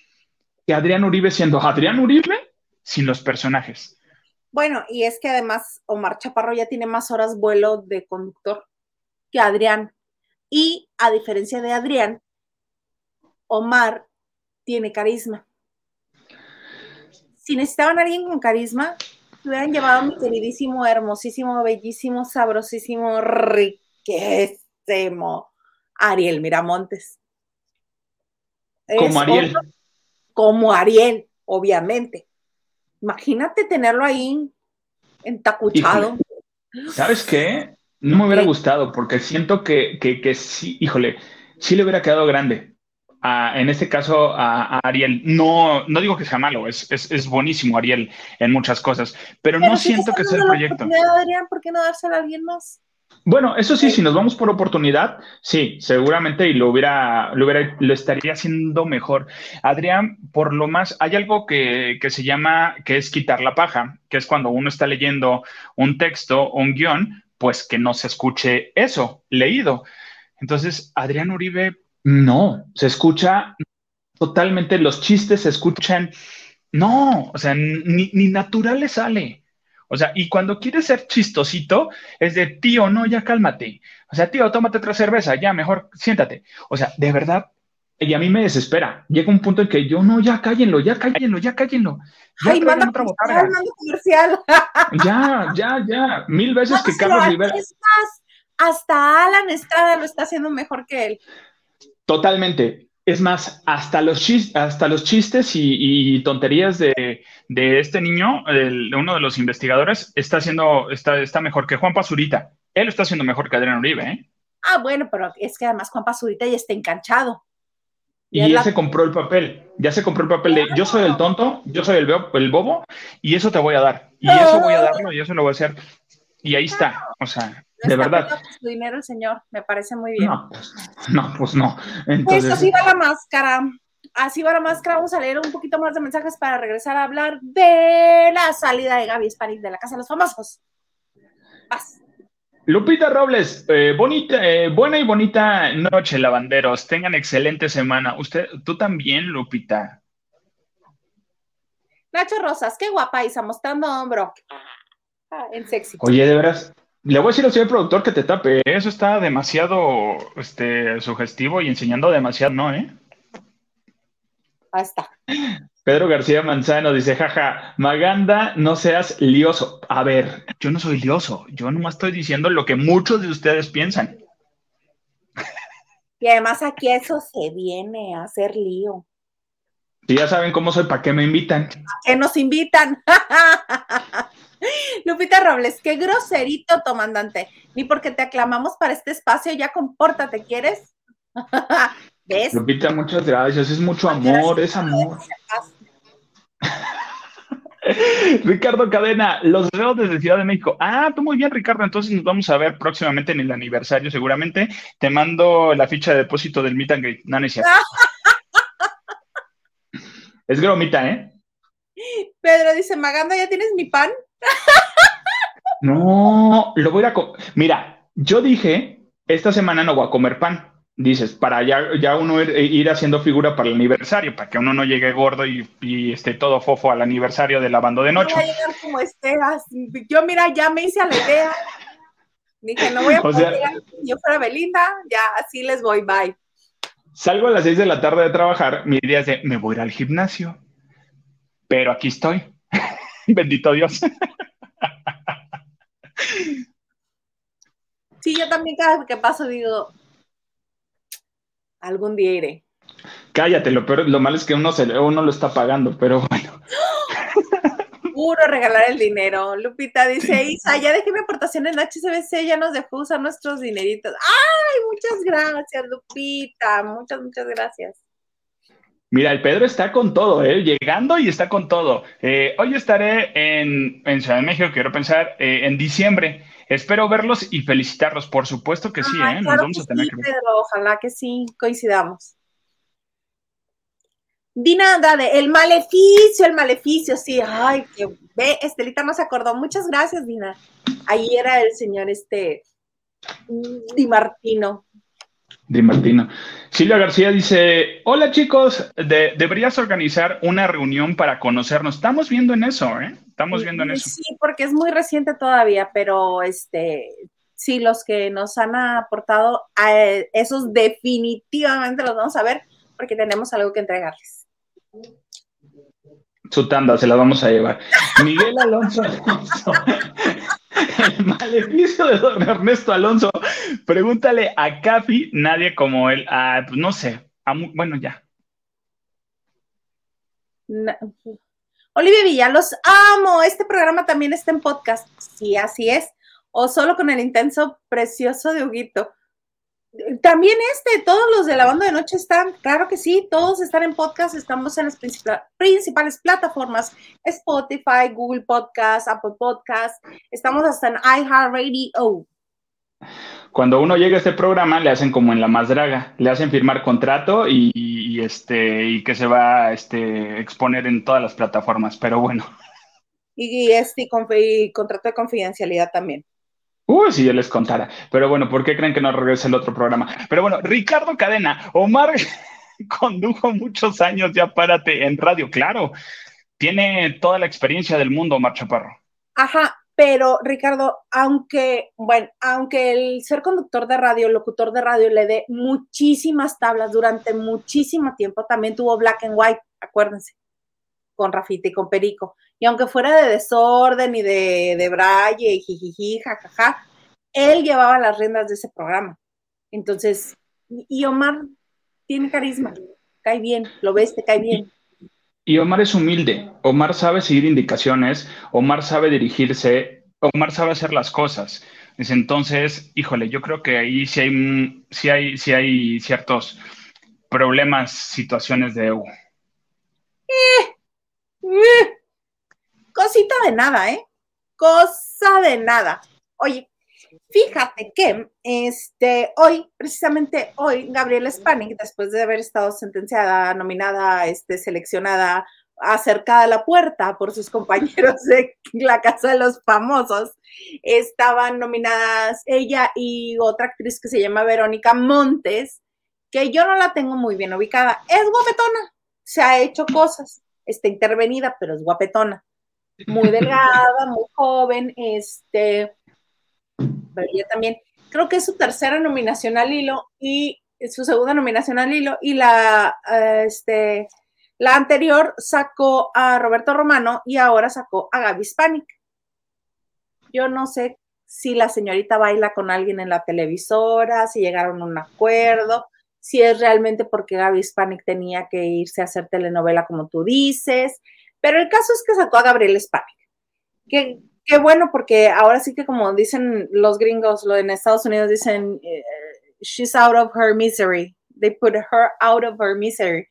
Speaker 2: que Adrián Uribe siendo Adrián Uribe sin los personajes.
Speaker 1: Bueno, y es que además Omar Chaparro ya tiene más horas vuelo de conductor que Adrián. Y a diferencia de Adrián, Omar tiene carisma. Si necesitaban a alguien con carisma, hubieran llevado a mi queridísimo, hermosísimo, bellísimo, sabrosísimo, riquísimo Ariel Miramontes.
Speaker 2: Como Ariel.
Speaker 1: como Ariel, obviamente. Imagínate tenerlo ahí entacuchado.
Speaker 2: ¿Sabes qué? No me hubiera gustado porque siento que, que, sí, híjole, sí le hubiera quedado grande. en este caso, a, Ariel. No, no digo que sea malo, es, es, buenísimo Ariel en muchas cosas, pero, no siento que sea el proyecto.
Speaker 1: Adrián, ¿por qué no dárselo a alguien más?
Speaker 2: Bueno, eso sí, si nos vamos por oportunidad, sí, seguramente y lo hubiera, lo hubiera, lo estaría haciendo mejor. Adrián, por lo más, hay algo que, que, se llama, que es quitar la paja, que es cuando uno está leyendo un texto, un guion, pues que no se escuche eso, leído. Entonces, Adrián Uribe, no, se escucha totalmente, los chistes se escuchan, no, o sea, ni, ni naturales sale. O sea, y cuando quieres ser chistosito, es de, tío, no, ya cálmate. O sea, tío, tómate otra cerveza, ya, mejor siéntate. O sea, de verdad, y a mí me desespera. Llega un punto en que yo, no, ya cállenlo, ya cállenlo, ya cállenlo. Ya
Speaker 1: Ay, manda comercial, manda *laughs* comercial.
Speaker 2: Ya, ya, ya. Mil veces que Carlos Rivera.
Speaker 1: hasta Alan Estrada lo está haciendo mejor que él.
Speaker 2: Totalmente. Es más, hasta los, chistes, hasta los chistes y, tonterías de, este niño, uno de los investigadores, está haciendo, está, está mejor que Juan Pazurita. Él está haciendo mejor que Adrián Uribe, ¿eh?
Speaker 1: Ah, bueno, pero es que además Juan Pazurita ya está enganchado.
Speaker 2: Y ya se compró el papel, ya se compró el papel de yo soy el tonto, yo soy el, el bobo, y eso te voy a dar. Y eso voy a darlo, y eso lo voy a hacer. Y ahí está, o sea, de verdad.
Speaker 1: Su dinero el señor, me parece muy bien.
Speaker 2: No, pues no. Pues no.
Speaker 1: Entonces... Pues así va la máscara. Así va la máscara. Vamos a leer un poquito más de mensajes para regresar a hablar de la salida de Gaby Spanik de la Casa de los Famosos.
Speaker 2: Lupita Robles, eh, bonita, eh, buena y bonita noche, lavanderos. Tengan excelente semana. Usted, tú también, Lupita.
Speaker 1: Nacho Rosas, qué guapa Isa, mostrando hombro. Ah, en sexy.
Speaker 2: Oye, de veras, le voy a decir al señor productor que te tape. Eso está demasiado este, sugestivo y enseñando demasiado, ¿no, eh?
Speaker 1: Ahí está.
Speaker 2: Pedro García Manzano dice, jaja, Maganda, no seas lioso. A ver, yo no soy lioso, yo nomás estoy diciendo lo que muchos de ustedes piensan.
Speaker 1: Y además aquí eso se viene a hacer lío.
Speaker 2: Si ya saben cómo soy, ¿para qué me invitan?
Speaker 1: ¿A nos invitan? *laughs* *laughs* Lupita Robles, qué groserito, comandante. Ni porque te aclamamos para este espacio, ya compórtate, ¿quieres? *laughs*
Speaker 2: ¿Ves? Lupita, muchas gracias. Es mucho amor, es amor. *laughs* Ricardo Cadena, los veo desde Ciudad de México. Ah, tú muy bien, Ricardo. Entonces nos vamos a ver próximamente en el aniversario, seguramente. Te mando la ficha de depósito del Meet and Greet. No, es es gromita, ¿eh?
Speaker 1: Pedro dice, Maganda, ¿ya tienes mi pan?
Speaker 2: No, lo voy a... Mira, yo dije, esta semana no voy a comer pan dices, para ya, ya uno ir, haciendo figura para el aniversario, para que uno no llegue gordo y, esté todo fofo al aniversario de la banda de noche.
Speaker 1: No voy a llegar como yo mira, ya me hice a la idea. Dije, no voy a *laughs* poder yo fuera Belinda, ya así les voy, bye.
Speaker 2: Salgo a las seis de la tarde de trabajar, mi idea es de, me voy a ir al gimnasio, pero aquí estoy. *laughs* Bendito Dios.
Speaker 1: Sí, yo también cada vez que paso digo, Algún día iré.
Speaker 2: Cállate, lo, lo malo es que uno, se, uno lo está pagando, pero bueno. *gasps*
Speaker 1: Puro regalar el dinero. Lupita dice, Isa, ya dejé mi aportación en HCBC, ya nos dejó usar nuestros dineritos. ¡Ay, muchas gracias, Lupita! Muchas, muchas gracias.
Speaker 2: Mira, el Pedro está con todo, ¿eh? llegando y está con todo. Eh, hoy estaré en, Ciudad de México, quiero pensar, eh, en diciembre. Espero verlos y felicitarlos, por supuesto que sí, ¿eh?
Speaker 1: Nos vamos a tener que ver. ojalá que sí coincidamos. Dina de el maleficio, el maleficio, sí, ay, que ve, Estelita no se acordó. Muchas gracias, Dina. Ahí era el señor este Di Martino.
Speaker 2: Di Martino. Silvia García dice: Hola chicos, deberías organizar una reunión para conocernos. Estamos viendo en eso, ¿eh? Estamos viendo en eso.
Speaker 1: Sí, porque es muy reciente todavía, pero este, sí, los que nos han aportado, a esos definitivamente los vamos a ver porque tenemos algo que entregarles.
Speaker 2: Su tanda se la vamos a llevar. Miguel Alonso *laughs* *laughs* El maleficio de don Ernesto Alonso. Pregúntale a Cafi, nadie como él. Ah, pues no sé. bueno, ya.
Speaker 1: Olivia Villa, los amo. Este programa también está en podcast. Sí, así es. O solo con el intenso precioso de Huguito. También este, todos los de la banda de noche están, claro que sí, todos están en podcast, estamos en las principales plataformas, Spotify, Google Podcast, Apple Podcast, estamos hasta en iHeartRadio.
Speaker 2: Cuando uno llega a este programa, le hacen como en la más draga, le hacen firmar contrato y, este, y que se va a este, exponer en todas las plataformas, pero bueno.
Speaker 1: Y, este, y contrato de confidencialidad también.
Speaker 2: Uy, si yo les contara. Pero bueno, ¿por qué creen que no regrese el otro programa? Pero bueno, Ricardo Cadena, Omar *laughs* condujo muchos años ya párate en radio, claro. Tiene toda la experiencia del mundo, Omar Chaparro.
Speaker 1: Ajá, pero Ricardo, aunque, bueno, aunque el ser conductor de radio, locutor de radio le dé muchísimas tablas durante muchísimo tiempo, también tuvo Black and White, acuérdense, con Rafita y con Perico. Y aunque fuera de desorden y de, de braille jijiji, jajaja, él llevaba las riendas de ese programa. Entonces, y Omar tiene carisma, cae bien, lo ves, te cae bien.
Speaker 2: Y Omar es humilde, Omar sabe seguir indicaciones, Omar sabe dirigirse, Omar sabe hacer las cosas. Entonces, híjole, yo creo que ahí sí hay, sí hay, sí hay ciertos problemas, situaciones de EU.
Speaker 1: Eh, eh, cosita de nada, ¿eh? Cosa de nada. Oye, fíjate que este, hoy, precisamente hoy, Gabriela Spanik, después de haber estado sentenciada, nominada, este, seleccionada, acercada a la puerta por sus *laughs* compañeros de la Casa de los Famosos, estaban nominadas ella y otra actriz que se llama Verónica Montes, que yo no la tengo muy bien ubicada. Es guapetona, se ha hecho cosas, está intervenida, pero es guapetona. Muy delgada, muy joven, este, pero ella también, creo que es su tercera nominación al hilo y su segunda nominación al hilo y la, eh, este, la anterior sacó a Roberto Romano y ahora sacó a Gaby Spanik. Yo no sé si la señorita baila con alguien en la televisora, si llegaron a un acuerdo, si es realmente porque Gaby Spanik tenía que irse a hacer telenovela como tú dices, pero el caso es que sacó a Gabriel Spanik, que qué bueno, porque ahora sí que como dicen los gringos, lo en Estados Unidos dicen, eh, she's out of her misery. They put her out of her misery.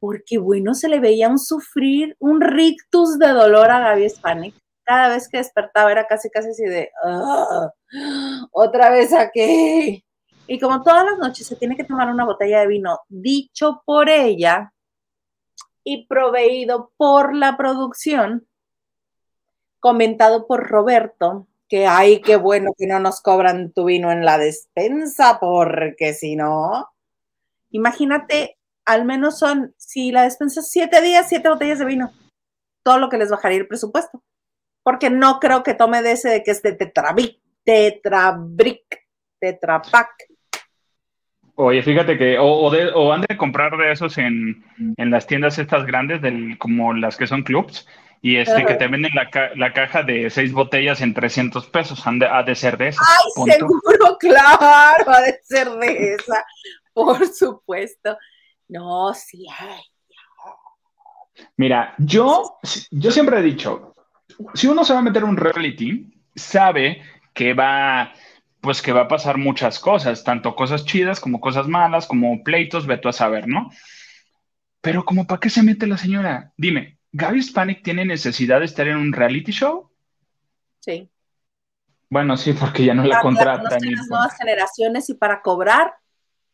Speaker 1: Porque bueno, se le veía un sufrir, un rictus de dolor a Gaby Spanik. Cada vez que despertaba era casi, casi así de, otra vez aquí. Y como todas las noches se tiene que tomar una botella de vino dicho por ella y proveído por la producción, comentado por Roberto, que ay, qué bueno que no nos cobran tu vino en la despensa, porque si no, imagínate, al menos son, si la despensa es siete días, siete botellas de vino, todo lo que les bajaría el presupuesto. Porque no creo que tome de ese de que es de tetrabric, tetrapac.
Speaker 2: Oye, fíjate que, o, de, o han de comprar de esos en, en las tiendas estas grandes, del, como las que son clubs, y este que te venden la, caja de seis botellas en 300 pesos, ha de ser de esa.
Speaker 1: Ay, seguro, *laughs* claro, ha de ser de esa, por supuesto. No, sí hay.
Speaker 2: Mira, yo, yo siempre he dicho, si uno se va a meter un reality, sabe que va, pues que va a pasar muchas cosas, tanto cosas chidas como cosas malas, como pleitos, ve tú a saber, ¿no? Pero como para qué se mete la señora, dime, ¿Gaby Spanik tiene necesidad de estar en un reality show?
Speaker 1: Sí.
Speaker 2: Bueno, sí, porque ya no la contratan.
Speaker 1: las nuevas generaciones y para cobrar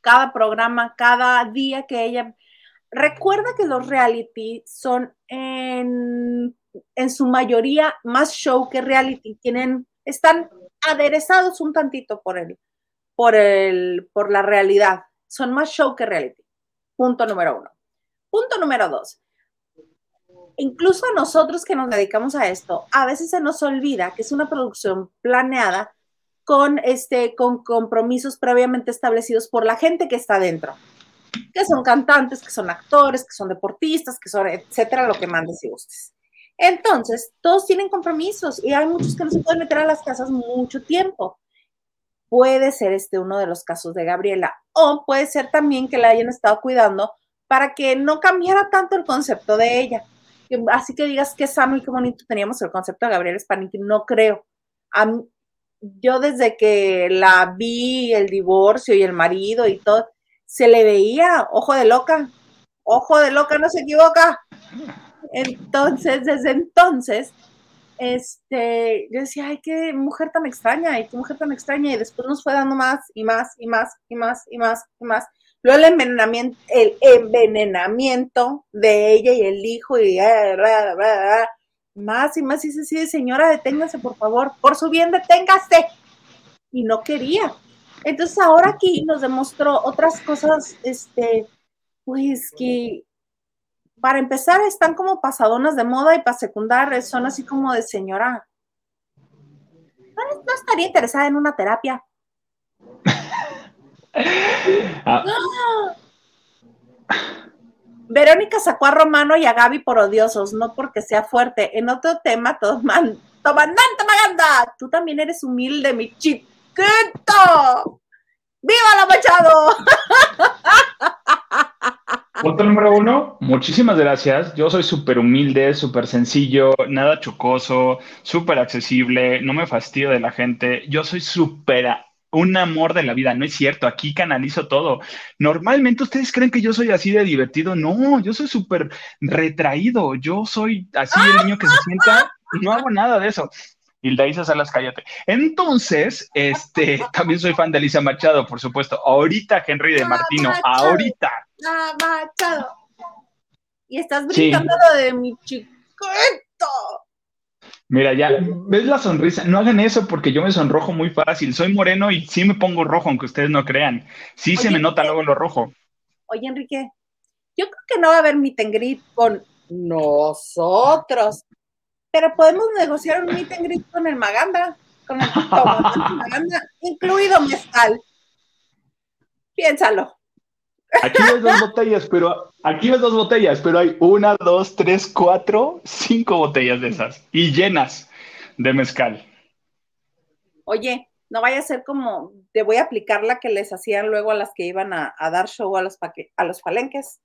Speaker 1: cada programa, cada día que ella... Recuerda que los reality son en, en su mayoría más show que reality. Tienen, están aderezados un tantito por el, por el, por la realidad. Son más show que reality. Punto número uno. Punto número dos incluso nosotros que nos dedicamos a esto, a veces se nos olvida que es una producción planeada con, este, con compromisos previamente establecidos por la gente que está dentro, que son cantantes, que son actores, que son deportistas, que son, etcétera, lo que mandes y gustes. Entonces, todos tienen compromisos y hay muchos que no se pueden meter a las casas mucho tiempo. Puede ser este uno de los casos de Gabriela o puede ser también que la hayan estado cuidando para que no cambiara tanto el concepto de ella así que digas qué sano y qué bonito teníamos el concepto de Gabriel Spanik, no creo. yo desde que la vi, el divorcio y el marido y todo, se le veía ojo de loca, ojo de loca, no se equivoca. Entonces, desde entonces, este, yo decía, ay, qué mujer tan extraña, y qué mujer tan extraña, y después nos fue dando más y más y más y más y más y más. Luego el envenenamiento, el envenenamiento de ella y el hijo y más y más y dice, señora, deténgase, por favor, por su bien, deténgase. Y no quería. Entonces ahora aquí nos demostró otras cosas, este, pues que para empezar están como pasadonas de moda y para secundar son así como de señora. no estaría interesada en una terapia. *laughs* Ah. Verónica sacó a Romano y a Gaby por odiosos, no porque sea fuerte. En otro tema, toman, tomandante Maganda, tú también eres humilde, mi chiquito. ¡Viva la Machado! *laughs*
Speaker 2: Punto número uno, muchísimas gracias. Yo soy súper humilde, súper sencillo, nada chocoso, súper accesible, no me fastidio de la gente. Yo soy súper un amor de la vida. No es cierto, aquí canalizo todo. Normalmente ustedes creen que yo soy así de divertido. No, yo soy súper retraído. Yo soy así el niño que se sienta no hago nada de eso. Hilda Isa Salas, cállate. Entonces, este, también soy fan de Alicia Machado, por supuesto. Ahorita Henry de Martino, ahorita.
Speaker 1: Machado. Y estás brincando de mi chiquito.
Speaker 2: Mira, ya, ¿ves la sonrisa? No hagan eso porque yo me sonrojo muy fácil. Soy moreno y sí me pongo rojo, aunque ustedes no crean. Sí se me nota luego lo rojo.
Speaker 1: Oye, Enrique, yo creo que no va a haber meet and greet con nosotros, pero podemos negociar un meet and greet con el Maganda, con el *laughs* Maganda, incluido mezcal. Piénsalo.
Speaker 2: Aquí ves dos botellas, pero aquí ves dos botellas, pero hay una, dos, tres, cuatro, cinco botellas de esas y llenas de mezcal.
Speaker 1: Oye, no vaya a ser como, te voy a aplicar la que les hacían luego a las que iban a, dar show a los, a los palenques.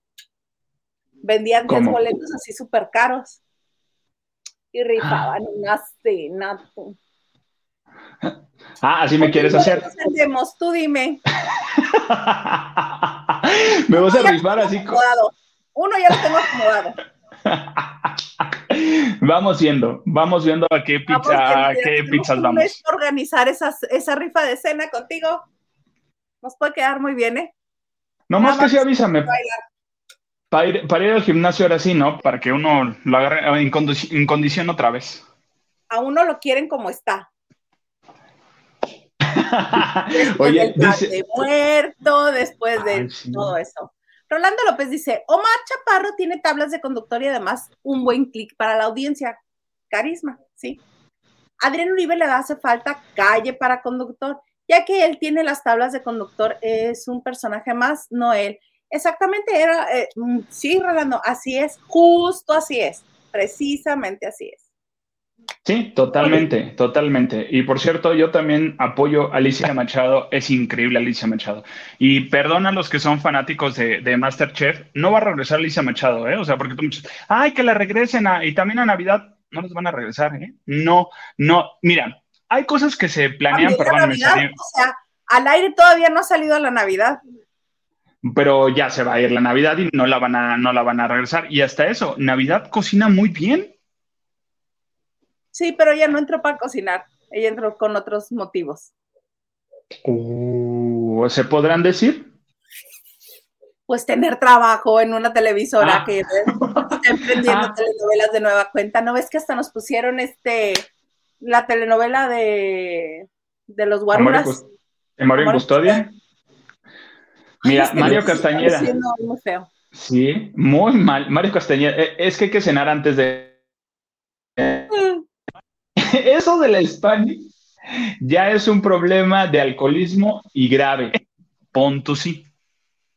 Speaker 1: Vendían 10 boletos así súper caros y rifaban una cena.
Speaker 2: Ah, así me quieres hacer.
Speaker 1: Tú dime. *laughs* *laughs*
Speaker 2: me vas a rifar así.
Speaker 1: Acomodado. Uno ya lo tengo acomodado. *laughs*
Speaker 2: vamos viendo, vamos viendo a qué pizza, a qué pizzas vamos.
Speaker 1: organizar esa rifa de cena contigo. Nos puede quedar muy bien, ¿eh?
Speaker 2: No más que sí avísame. Para ir, para ir, al gimnasio ahora sí, ¿no? Para que uno lo agarre en, en condición otra vez.
Speaker 1: A uno lo quieren como está.
Speaker 2: Oye,
Speaker 1: dice... muerto, después de todo eso. Rolando López dice, Omar Chaparro tiene tablas de conductor y además un buen clic para la audiencia. Carisma, sí. Adrián Uribe le hace falta calle para conductor, ya que él tiene las tablas de conductor, es un personaje más, no él. Exactamente, era, eh, mm, sí, Rolando, así es, justo así es, precisamente así es.
Speaker 2: Sí, totalmente, totalmente. Y por cierto, yo también apoyo a Alicia Machado. Es increíble Alicia Machado. Y perdona a los que son fanáticos de, Masterchef, no va a regresar Alicia Machado, ¿eh? O sea, porque tú dices, ay, que la regresen y también a Navidad, no les van a regresar, ¿eh? No, no. Mira, hay cosas que se planean, perdón,
Speaker 1: o sea, al aire todavía no ha salido la Navidad
Speaker 2: pero ya se va a ir la Navidad y no la van a, no la van a regresar. Y hasta eso, Navidad cocina muy bien.
Speaker 1: Sí, pero ella no entró para cocinar, ella entró con otros motivos.
Speaker 2: Uh, ¿Se podrán decir?
Speaker 1: Pues tener trabajo en una televisora ah. que está emprendiendo *laughs* ah. telenovelas de nueva cuenta. ¿No ves que hasta nos pusieron este la telenovela de, de los guaruras?
Speaker 2: ¿En Mario Custodia? Mira, Mario Castañeda.
Speaker 1: Muy feo.
Speaker 2: Sí, muy mal. Mario Castañeda, eh, es que hay que cenar antes de *laughs* eso de la ya es un problema de alcoholismo y grave. Pon sí.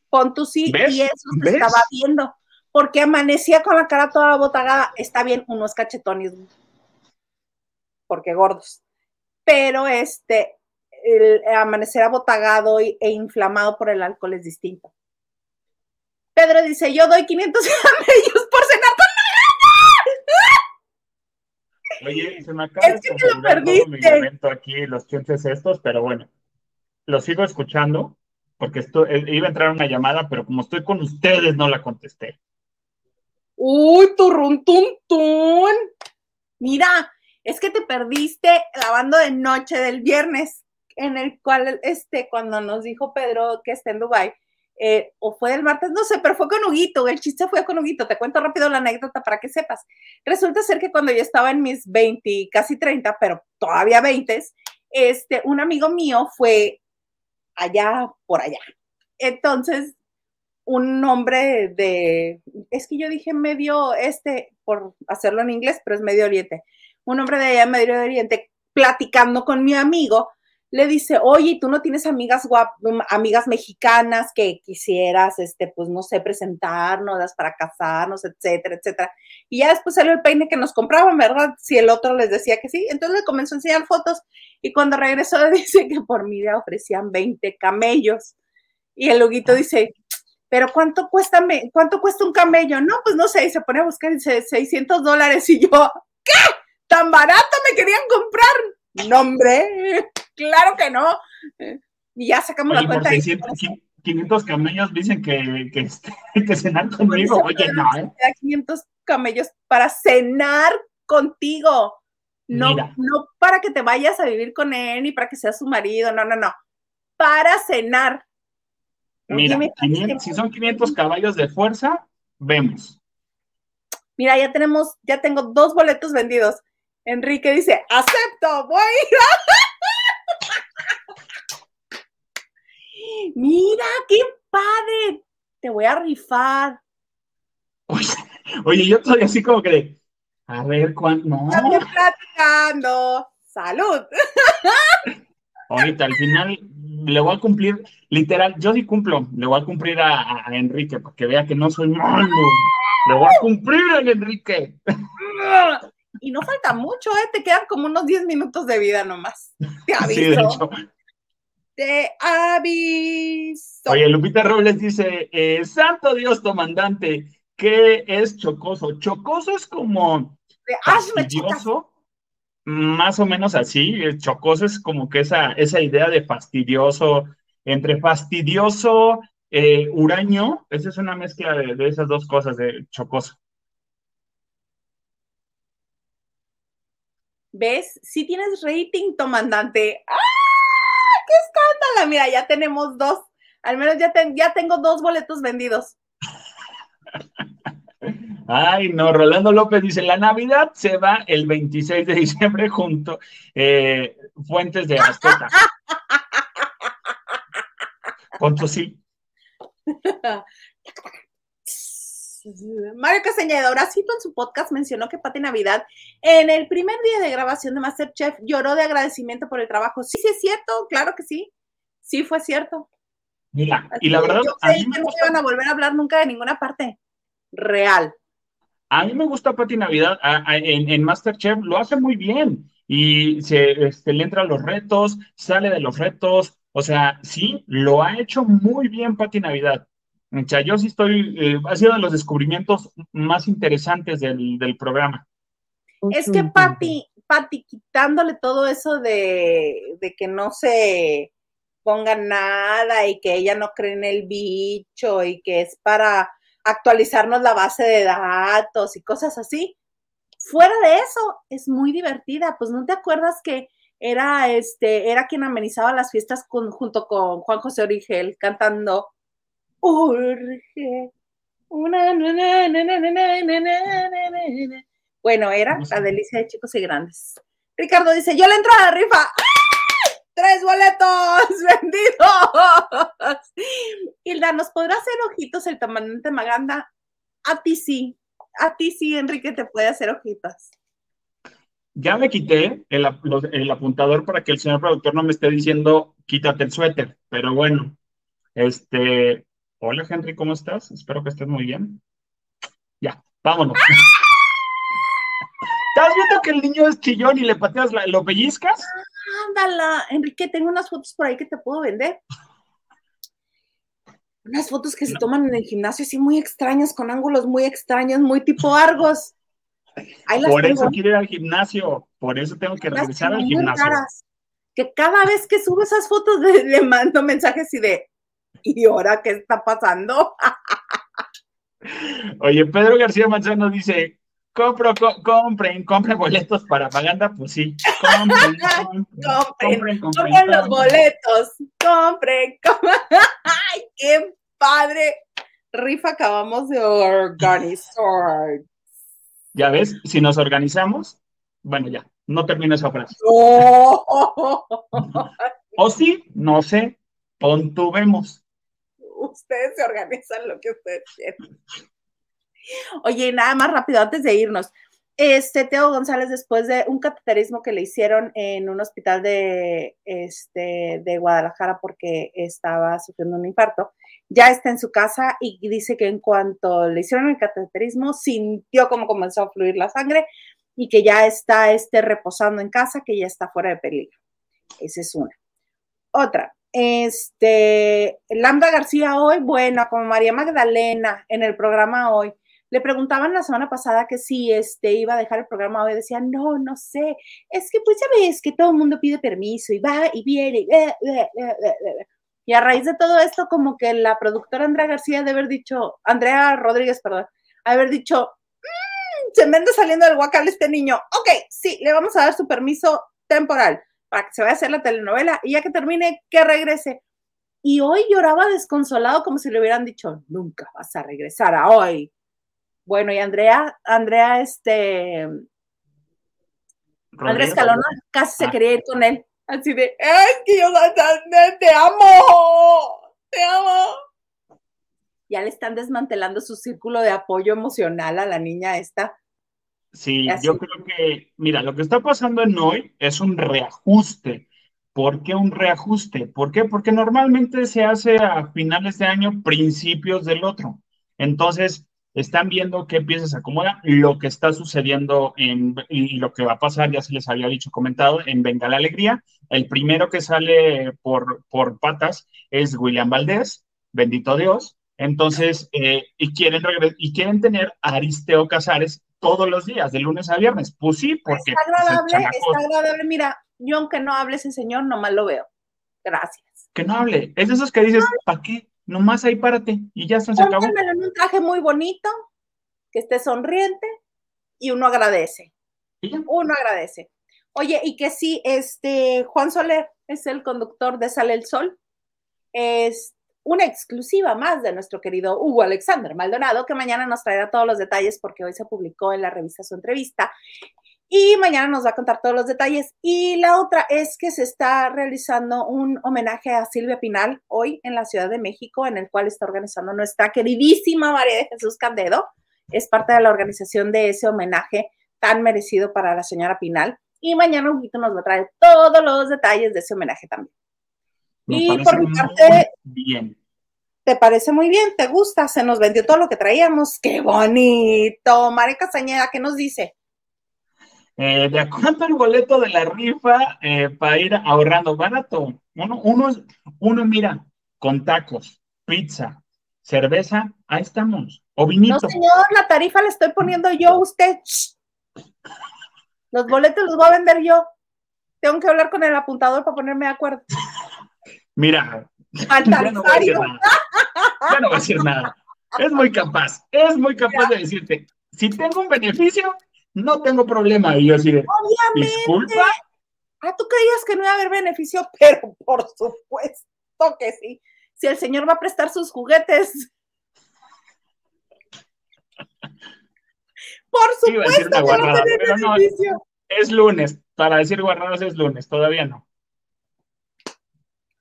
Speaker 1: Pon sí, y eso se estaba viendo. Porque amanecía con la cara toda botagada. Está bien, unos cachetones, porque gordos. Pero este, el amanecer abotagado e inflamado por el alcohol es distinto. Pedro dice, yo doy 500 camellos *laughs*
Speaker 2: Oye, se me acaba de todo mi momento aquí, los chinches estos, pero bueno, lo sigo escuchando porque esto, eh, iba a entrar una llamada, pero como estoy con ustedes, no la contesté.
Speaker 1: Uy, turrun, tun, tun. Mira, es que te perdiste lavando de noche del viernes, en el cual, este, cuando nos dijo Pedro que está en Dubai, eh, o fue el martes, no sé, pero fue con Huguito, el chiste fue con Huguito, te cuento rápido la anécdota para que sepas. Resulta ser que cuando yo estaba en mis 20, casi 30, pero todavía 20, este, un amigo mío fue allá, por allá. Entonces, un hombre de, es que yo dije medio este, por hacerlo en inglés, pero es Medio Oriente, un hombre de allá, Medio Oriente, platicando con mi amigo, le dice, oye, ¿tú no tienes amigas amigas mexicanas que quisieras, este, pues no sé, presentarnos para casarnos, etcétera, etcétera? Y ya después salió el peine que nos compraban, ¿verdad? Si el otro les decía que sí. Entonces le comenzó a enseñar fotos y cuando regresó le *laughs* dice que por mí le ofrecían 20 camellos. Y el Huguito dice, pero ¿cuánto cuesta, cuánto cuesta un camello? No, pues no sé, y se pone a buscar y dice 600 dólares y yo, ¿qué? ¿Tan barato me querían comprar? No, hombre, *laughs* claro que no. Y ya sacamos la cuenta.
Speaker 2: 500 camellos dicen que, que, *laughs* que cenar conmigo. Oye, no.
Speaker 1: 500 ¿eh? camellos para cenar contigo. No, no para que te vayas a vivir con él ni para que seas su marido. No, no, no. Para cenar.
Speaker 2: Mira, si son 500 caballos de fuerza, vemos.
Speaker 1: Mira, ya tenemos, ya tengo dos boletos vendidos. Enrique dice, acepto, voy *laughs* Mira, qué padre. Te voy a rifar.
Speaker 2: Oye, yo estoy así como que, a ver cuándo. No.
Speaker 1: platicando. Salud. *laughs*
Speaker 2: Ahorita, al final, le voy a cumplir, literal, yo sí cumplo, le voy a cumplir a, Enrique para que vea que no soy malo. Le voy a cumplir a Enrique. *laughs*
Speaker 1: Y no falta mucho, ¿eh? Te quedan como unos 10 minutos de vida nomás. Te aviso. Te aviso.
Speaker 2: Oye, Lupita Robles dice, eh, Santo Dios comandante, ¿qué es chocoso? Chocoso es como fastidioso, más o menos así. Chocoso es como que esa, esa idea de fastidioso, entre fastidioso, eh, huraño, esa es una mezcla de, esas dos cosas, de chocoso.
Speaker 1: ¿Ves? Sí tienes rating, comandante. ¡Ah! ¡Qué escándalo! Mira, ya tenemos dos. Al menos ya, ya tengo dos boletos vendidos.
Speaker 2: Ay, no, Rolando López dice, la Navidad se va el 26 de diciembre junto eh, Fuentes de Azteca. *laughs* Sí. *laughs*
Speaker 1: Mario Castañeda, Horacito en su podcast mencionó que Pati Navidad en el primer día de grabación de Masterchef lloró de agradecimiento por el trabajo. Sí, sí es cierto, claro que sí. Sí fue cierto.
Speaker 2: Mira, y la verdad,
Speaker 1: a mí me no iban a volver a hablar nunca de ninguna parte. Real.
Speaker 2: A mí me gusta Pati Navidad en, Masterchef, lo hace muy bien y se este, le entra a los retos, sale de los retos, o sea, sí, lo ha hecho muy bien Pati Navidad. O sea, yo sí estoy, eh, ha sido de los descubrimientos más interesantes del, programa.
Speaker 1: Es que Pati, Pati, quitándole todo eso de, de que no se ponga nada y que ella no cree en el bicho y que es para actualizarnos la base de datos y cosas así. Fuera de eso, es muy divertida. Pues no te acuerdas que era este, era quien amenizaba las fiestas junto con Juan José Origel cantando Urge. Bueno, era la delicia de chicos y grandes. Ricardo dice, yo le entro a la rifa. ¡Tres boletos vendidos! Hilda, ¿nos podrá hacer ojitos el comandante Maganda? A ti sí. A ti sí, Enrique, te puede hacer ojitos.
Speaker 2: Ya me quité el, el apuntador para que el señor productor no me esté diciendo quítate el suéter, pero bueno, este, hola Henry, ¿cómo estás? Espero que estés muy bien. Ya, vámonos. *laughs* ¿Estás viendo que el niño es chillón y le pateas la, lo pellizcas?
Speaker 1: Ándala, Enrique, tengo unas fotos por ahí que te puedo vender. Unas fotos que se toman en el gimnasio así muy extrañas, con ángulos muy extraños, muy tipo Argos.
Speaker 2: por eso quiero ir al gimnasio, por eso tengo que regresar al gimnasio.
Speaker 1: que cada vez que subo esas fotos le, mando mensajes y de, *laughs* ¿y ahora qué está pasando?
Speaker 2: Oye, Pedro García Manzano dice, compro, compren, compren boletos para Paganda, pues sí. Compren, *laughs*
Speaker 1: compren, compren, los boletos, compren, compren. *laughs* ¡Ay, qué padre! Rifa acabamos de organizar.
Speaker 2: Ya ves, si nos organizamos, bueno, ya, no termino esa frase. o sí, no sé, vemos.
Speaker 1: Ustedes se organizan lo que ustedes quieren. Oye, nada más rápido antes de irnos. Este Teo González, después de un cateterismo que le hicieron en un hospital de, este, de Guadalajara porque estaba sufriendo un infarto, ya está en su casa y dice que en cuanto le hicieron el cateterismo, sintió cómo comenzó a fluir la sangre y que ya está este, reposando en casa, que ya está fuera de peligro. Esa es una. Otra, este, Lambda García hoy, bueno, como María Magdalena en el programa hoy, le preguntaban la semana pasada que si este, iba a dejar el programa hoy, decía, no, no sé, es que pues ya ves que todo el mundo pide permiso y va y viene. Y, a raíz de todo esto, como que la productora Andrea García de haber dicho, Andrea Rodríguez, perdón, haber dicho, mmm, se me anda saliendo del guacal este niño. Ok, sí, le vamos a dar su permiso temporal para que se vaya a hacer la telenovela y ya que termine, que regrese. Y hoy lloraba desconsolado como si le hubieran dicho, nunca vas a regresar a hoy. Bueno, y Andrea, Andrea, este, Andrés Calona casi se ah. quería ir con él. Así de, es que yo te amo, te amo. Ya le están desmantelando su círculo de apoyo emocional a la niña esta.
Speaker 2: Sí, yo creo que, mira, lo que está pasando en hoy es un reajuste. ¿Por qué un reajuste? ¿Por qué? Porque normalmente se hace a finales de año, principios del otro. Entonces, están viendo qué piezas se acomodan, lo que está sucediendo en, y lo que va a pasar, ya se les había dicho, comentado, en Venga la Alegría. El primero que sale por, por patas es William Valdés, bendito Dios. Entonces, eh, y, quieren y quieren tener a Aristeo Casares todos los días, de lunes a viernes. Pues sí, porque...
Speaker 1: Está pues, agradable, está agradable. Mira, yo aunque no hable ese señor, nomás lo veo. Gracias.
Speaker 2: Que no hable. Es de esos que dices, ¿para qué? Nomás ahí párate y ya se acabó.
Speaker 1: en un traje muy bonito, que esté sonriente y uno agradece. Uno agradece. Oye, y que sí, este, Juan Soler es el conductor de Sale el Sol. Es una exclusiva más de nuestro querido Hugo Alexander Maldonado, que mañana nos traerá todos los detalles porque hoy se publicó en la revista su entrevista y mañana nos va a contar todos los detalles. Y la otra es que se está realizando un homenaje a Silvia Pinal hoy en la Ciudad de México, en el cual está organizando nuestra queridísima María de Jesús Candedo. Es parte de la organización de ese homenaje tan merecido para la señora Pinal. Y mañana poquito nos va a traer todos los detalles de ese homenaje también. Y por mi parte, bien. ¿Te parece muy bien? ¿Te gusta? Se nos vendió todo lo que traíamos. ¡Qué bonito! María Castañeda, ¿qué nos dice?
Speaker 2: Eh, de acuerdo al boleto de la rifa, eh, para ir ahorrando barato, uno, uno, uno mira, con tacos, pizza, cerveza, ahí estamos. O vinito. No,
Speaker 1: señor, la tarifa la estoy poniendo yo a usted. Los boletos los voy a vender yo. Tengo que hablar con el apuntador para ponerme de acuerdo.
Speaker 2: Mira, ya no, voy a decir nada. ya no voy a decir nada. Es muy capaz, es muy capaz de decirte, si tengo un beneficio, no tengo problema. Y yo así de, disculpa.
Speaker 1: Ah, tú creías que no iba a haber beneficio, *laughs* pero por supuesto que sí. Si el señor va a prestar sus juguetes. *laughs* por supuesto que a tener beneficio.
Speaker 2: es lunes. Para decir guardados es lunes, todavía no.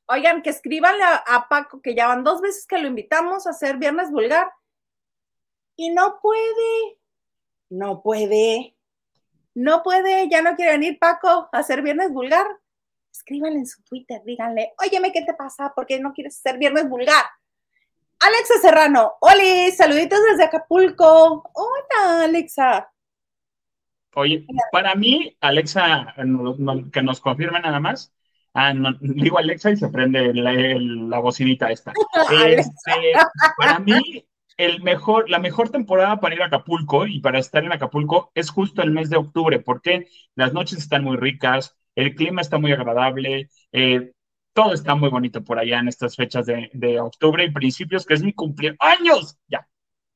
Speaker 1: Oigan, que escríbanle a, Paco que ya van dos veces que lo invitamos a hacer Viernes Vulgar y no puede no puede, no puede, ya no quiere venir Paco a hacer viernes vulgar. Escríbanle en su Twitter, díganle, óyeme, ¿qué te pasa? ¿Por qué no quieres hacer viernes vulgar? Alexa Serrano, Oli, saluditos desde Acapulco. Hola, Alexa.
Speaker 2: Oye, para mí, Alexa, que nos confirme nada más. Ah, digo Alexa y se prende la, bocinita esta. *laughs* Este, para mí, el mejor, la mejor temporada para ir a Acapulco y para estar en Acapulco es justo el mes de octubre, porque las noches están muy ricas, el clima está muy agradable, eh, todo está muy bonito por allá en estas fechas de, octubre y principios, que es mi cumpleaños. Ya.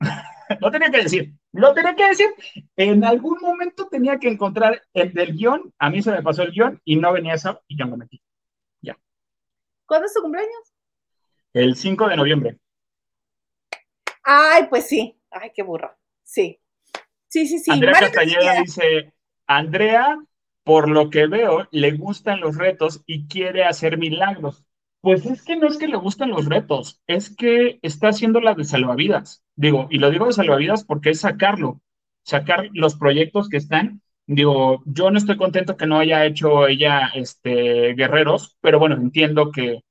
Speaker 2: *laughs* lo tenía que decir, lo tenía que decir. En algún momento tenía que encontrar el del guion, a mí se me pasó el guion y no venía eso y yo me metí.
Speaker 1: ¿Cuándo es tu cumpleaños?
Speaker 2: El 5 de noviembre.
Speaker 1: Ay, pues sí. Ay, qué burro. Sí. Sí, sí, sí.
Speaker 2: Andrea Castañeda dice, Andrea, por lo que veo, le gustan los retos y quiere hacer milagros. Pues es que no es que le gustan los retos, es que está haciendo la de salvavidas. Digo, y lo digo de salvavidas porque es sacarlo, sacar los proyectos que están. Digo, yo no estoy contento que no haya hecho ella este, guerreros, pero bueno, entiendo que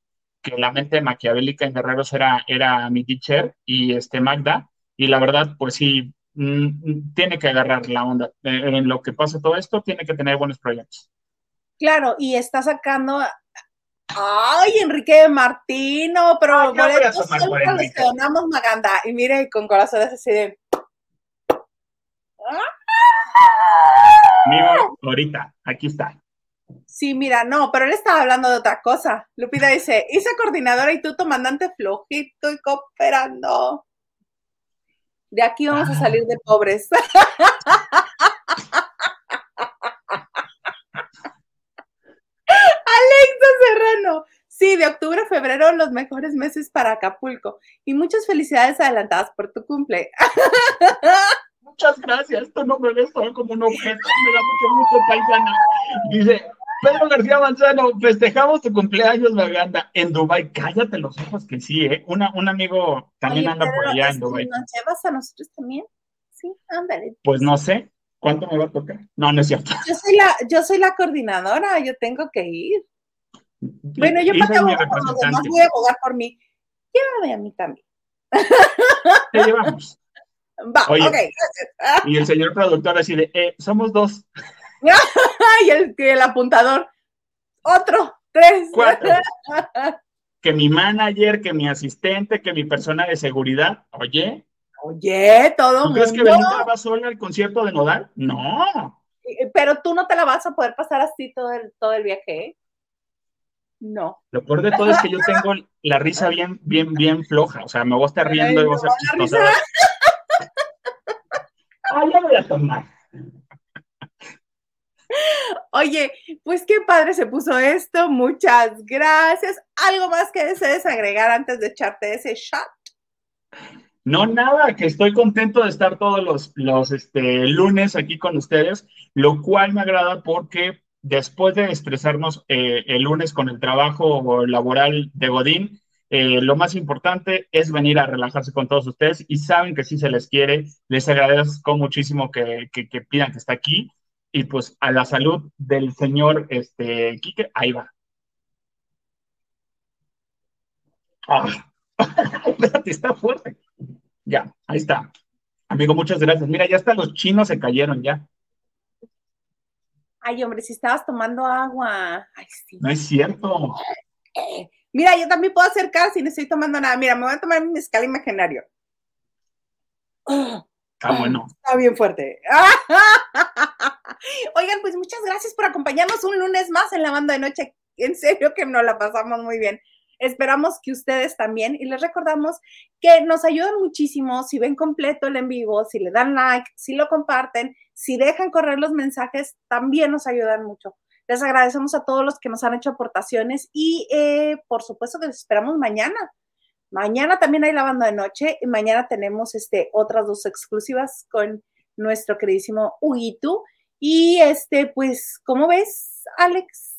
Speaker 2: que la mente maquiavélica en Guerreros era, era mi teacher y este Magda, y la verdad, pues sí, mm, tiene que agarrar la onda. Eh, en lo que pasa todo esto, tiene que tener buenos proyectos.
Speaker 1: Claro, y está sacando Ay, Enrique Martino, pero
Speaker 2: Ay, por Enrique.
Speaker 1: que donamos Maganda. Y mire, con corazones así de.
Speaker 2: Amigo, ahorita, aquí está.
Speaker 1: Sí, mira, no, pero él estaba hablando de otra cosa. Lupita dice, hice coordinadora y tú comandante flojito y cooperando. De aquí vamos a salir de pobres. *laughs* Alexa Serrano. Sí, de octubre a febrero los mejores meses para Acapulco. Y muchas felicidades adelantadas por tu cumple. *laughs*
Speaker 2: Muchas gracias. Tú no me ves como un objeto. Me da mucho gusto, paisana. Dice Pedro García Manzano, festejamos tu cumpleaños, Maganda, en Dubai. Cállate los ojos que sí, ¿eh? Una, un amigo también
Speaker 1: Oye,
Speaker 2: anda por allá en
Speaker 1: este,
Speaker 2: Dubai.
Speaker 1: ¿Nos llevas a nosotros también? Sí, ándale.
Speaker 2: Pues no sé. ¿Cuánto me va a tocar? No, no es cierto.
Speaker 1: Yo soy la, yo soy la coordinadora, yo tengo que ir. Bueno, yo para abogar por los demás voy a abogar por mí. Llévame a mí también.
Speaker 2: Te llevamos.
Speaker 1: Va,
Speaker 2: Oye.
Speaker 1: ok, gracias.
Speaker 2: Y el señor productor así de, eh, somos dos, *laughs*
Speaker 1: Ay, el, el apuntador. Otro, tres.
Speaker 2: cuatro. *laughs* Que mi manager, que mi asistente, que mi persona de seguridad. Oye,
Speaker 1: Oye, todo
Speaker 2: ¿tú crees que
Speaker 1: mundo.
Speaker 2: Belinda va sola al concierto de Nodal? No.
Speaker 1: Pero tú no te la vas a poder pasar así todo el, todo el viaje, ¿eh? No.
Speaker 2: Lo peor de todo es que yo tengo la risa bien, bien, bien floja. O sea, me voy a estar riendo y voy a ser
Speaker 1: Ay, no, la
Speaker 2: chistosa. Ah, ya voy a tomar.
Speaker 1: Oye, pues qué padre se puso esto. Muchas gracias. ¿Algo más que desees agregar antes de echarte ese shot?
Speaker 2: No, nada, que estoy contento de estar todos los, los este, lunes aquí con ustedes, lo cual me agrada porque después de estresarnos eh, el lunes con el trabajo laboral de Godín, eh, lo más importante es venir a relajarse con todos ustedes y saben que sí se les quiere. Les agradezco muchísimo que, que, que pidan que está aquí y pues a la salud del señor este, Quique, ahí va. Ah. *laughs* Espérate, está fuerte. Ya, ahí está. Amigo, muchas gracias. Mira, ya hasta los chinos se cayeron ya.
Speaker 1: Ay, hombre, si estabas tomando agua. Ay, sí.
Speaker 2: No es cierto.
Speaker 1: Eh, Mira, yo también puedo acercar si no estoy tomando nada. Mira, me voy a tomar mi mezcal imaginario. Ah,
Speaker 2: Ah, bueno.
Speaker 1: Está bien fuerte. *laughs* Oigan, pues muchas gracias por acompañarnos un lunes más en la banda de noche. En serio que nos la pasamos muy bien. Esperamos que ustedes también. Y les recordamos que nos ayudan muchísimo si ven completo el en vivo, si le dan like, si lo comparten, si dejan correr los mensajes, también nos ayudan mucho. Les agradecemos a todos los que nos han hecho aportaciones y eh, por supuesto que les esperamos mañana. Mañana también hay la banda de noche y mañana tenemos este, otras dos exclusivas con nuestro queridísimo Huguito. Y este, pues, ¿cómo ves, Alex?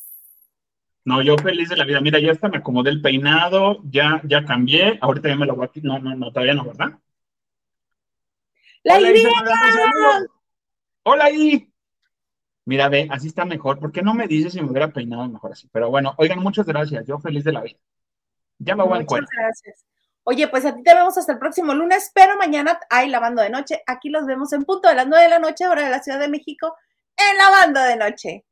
Speaker 2: No, yo feliz de la vida. Mira, ya hasta me acomodé el peinado, ya, ya cambié. Ahorita ya me lo voy a. No, no, no, todavía no, ¿verdad?
Speaker 1: ¡La
Speaker 2: Hola. Hola, ahí. Mira, ve, así está mejor. ¿Por qué no me dices si me hubiera peinado mejor así? Pero bueno, oigan, muchas gracias. Yo feliz de la vida. Ya me voy a
Speaker 1: Muchas
Speaker 2: encuentro.
Speaker 1: gracias. Oye, pues a ti te vemos hasta el próximo lunes, pero mañana hay la banda de noche. Aquí los vemos en punto de las nueve de la noche, hora de la Ciudad de México, en la banda de noche.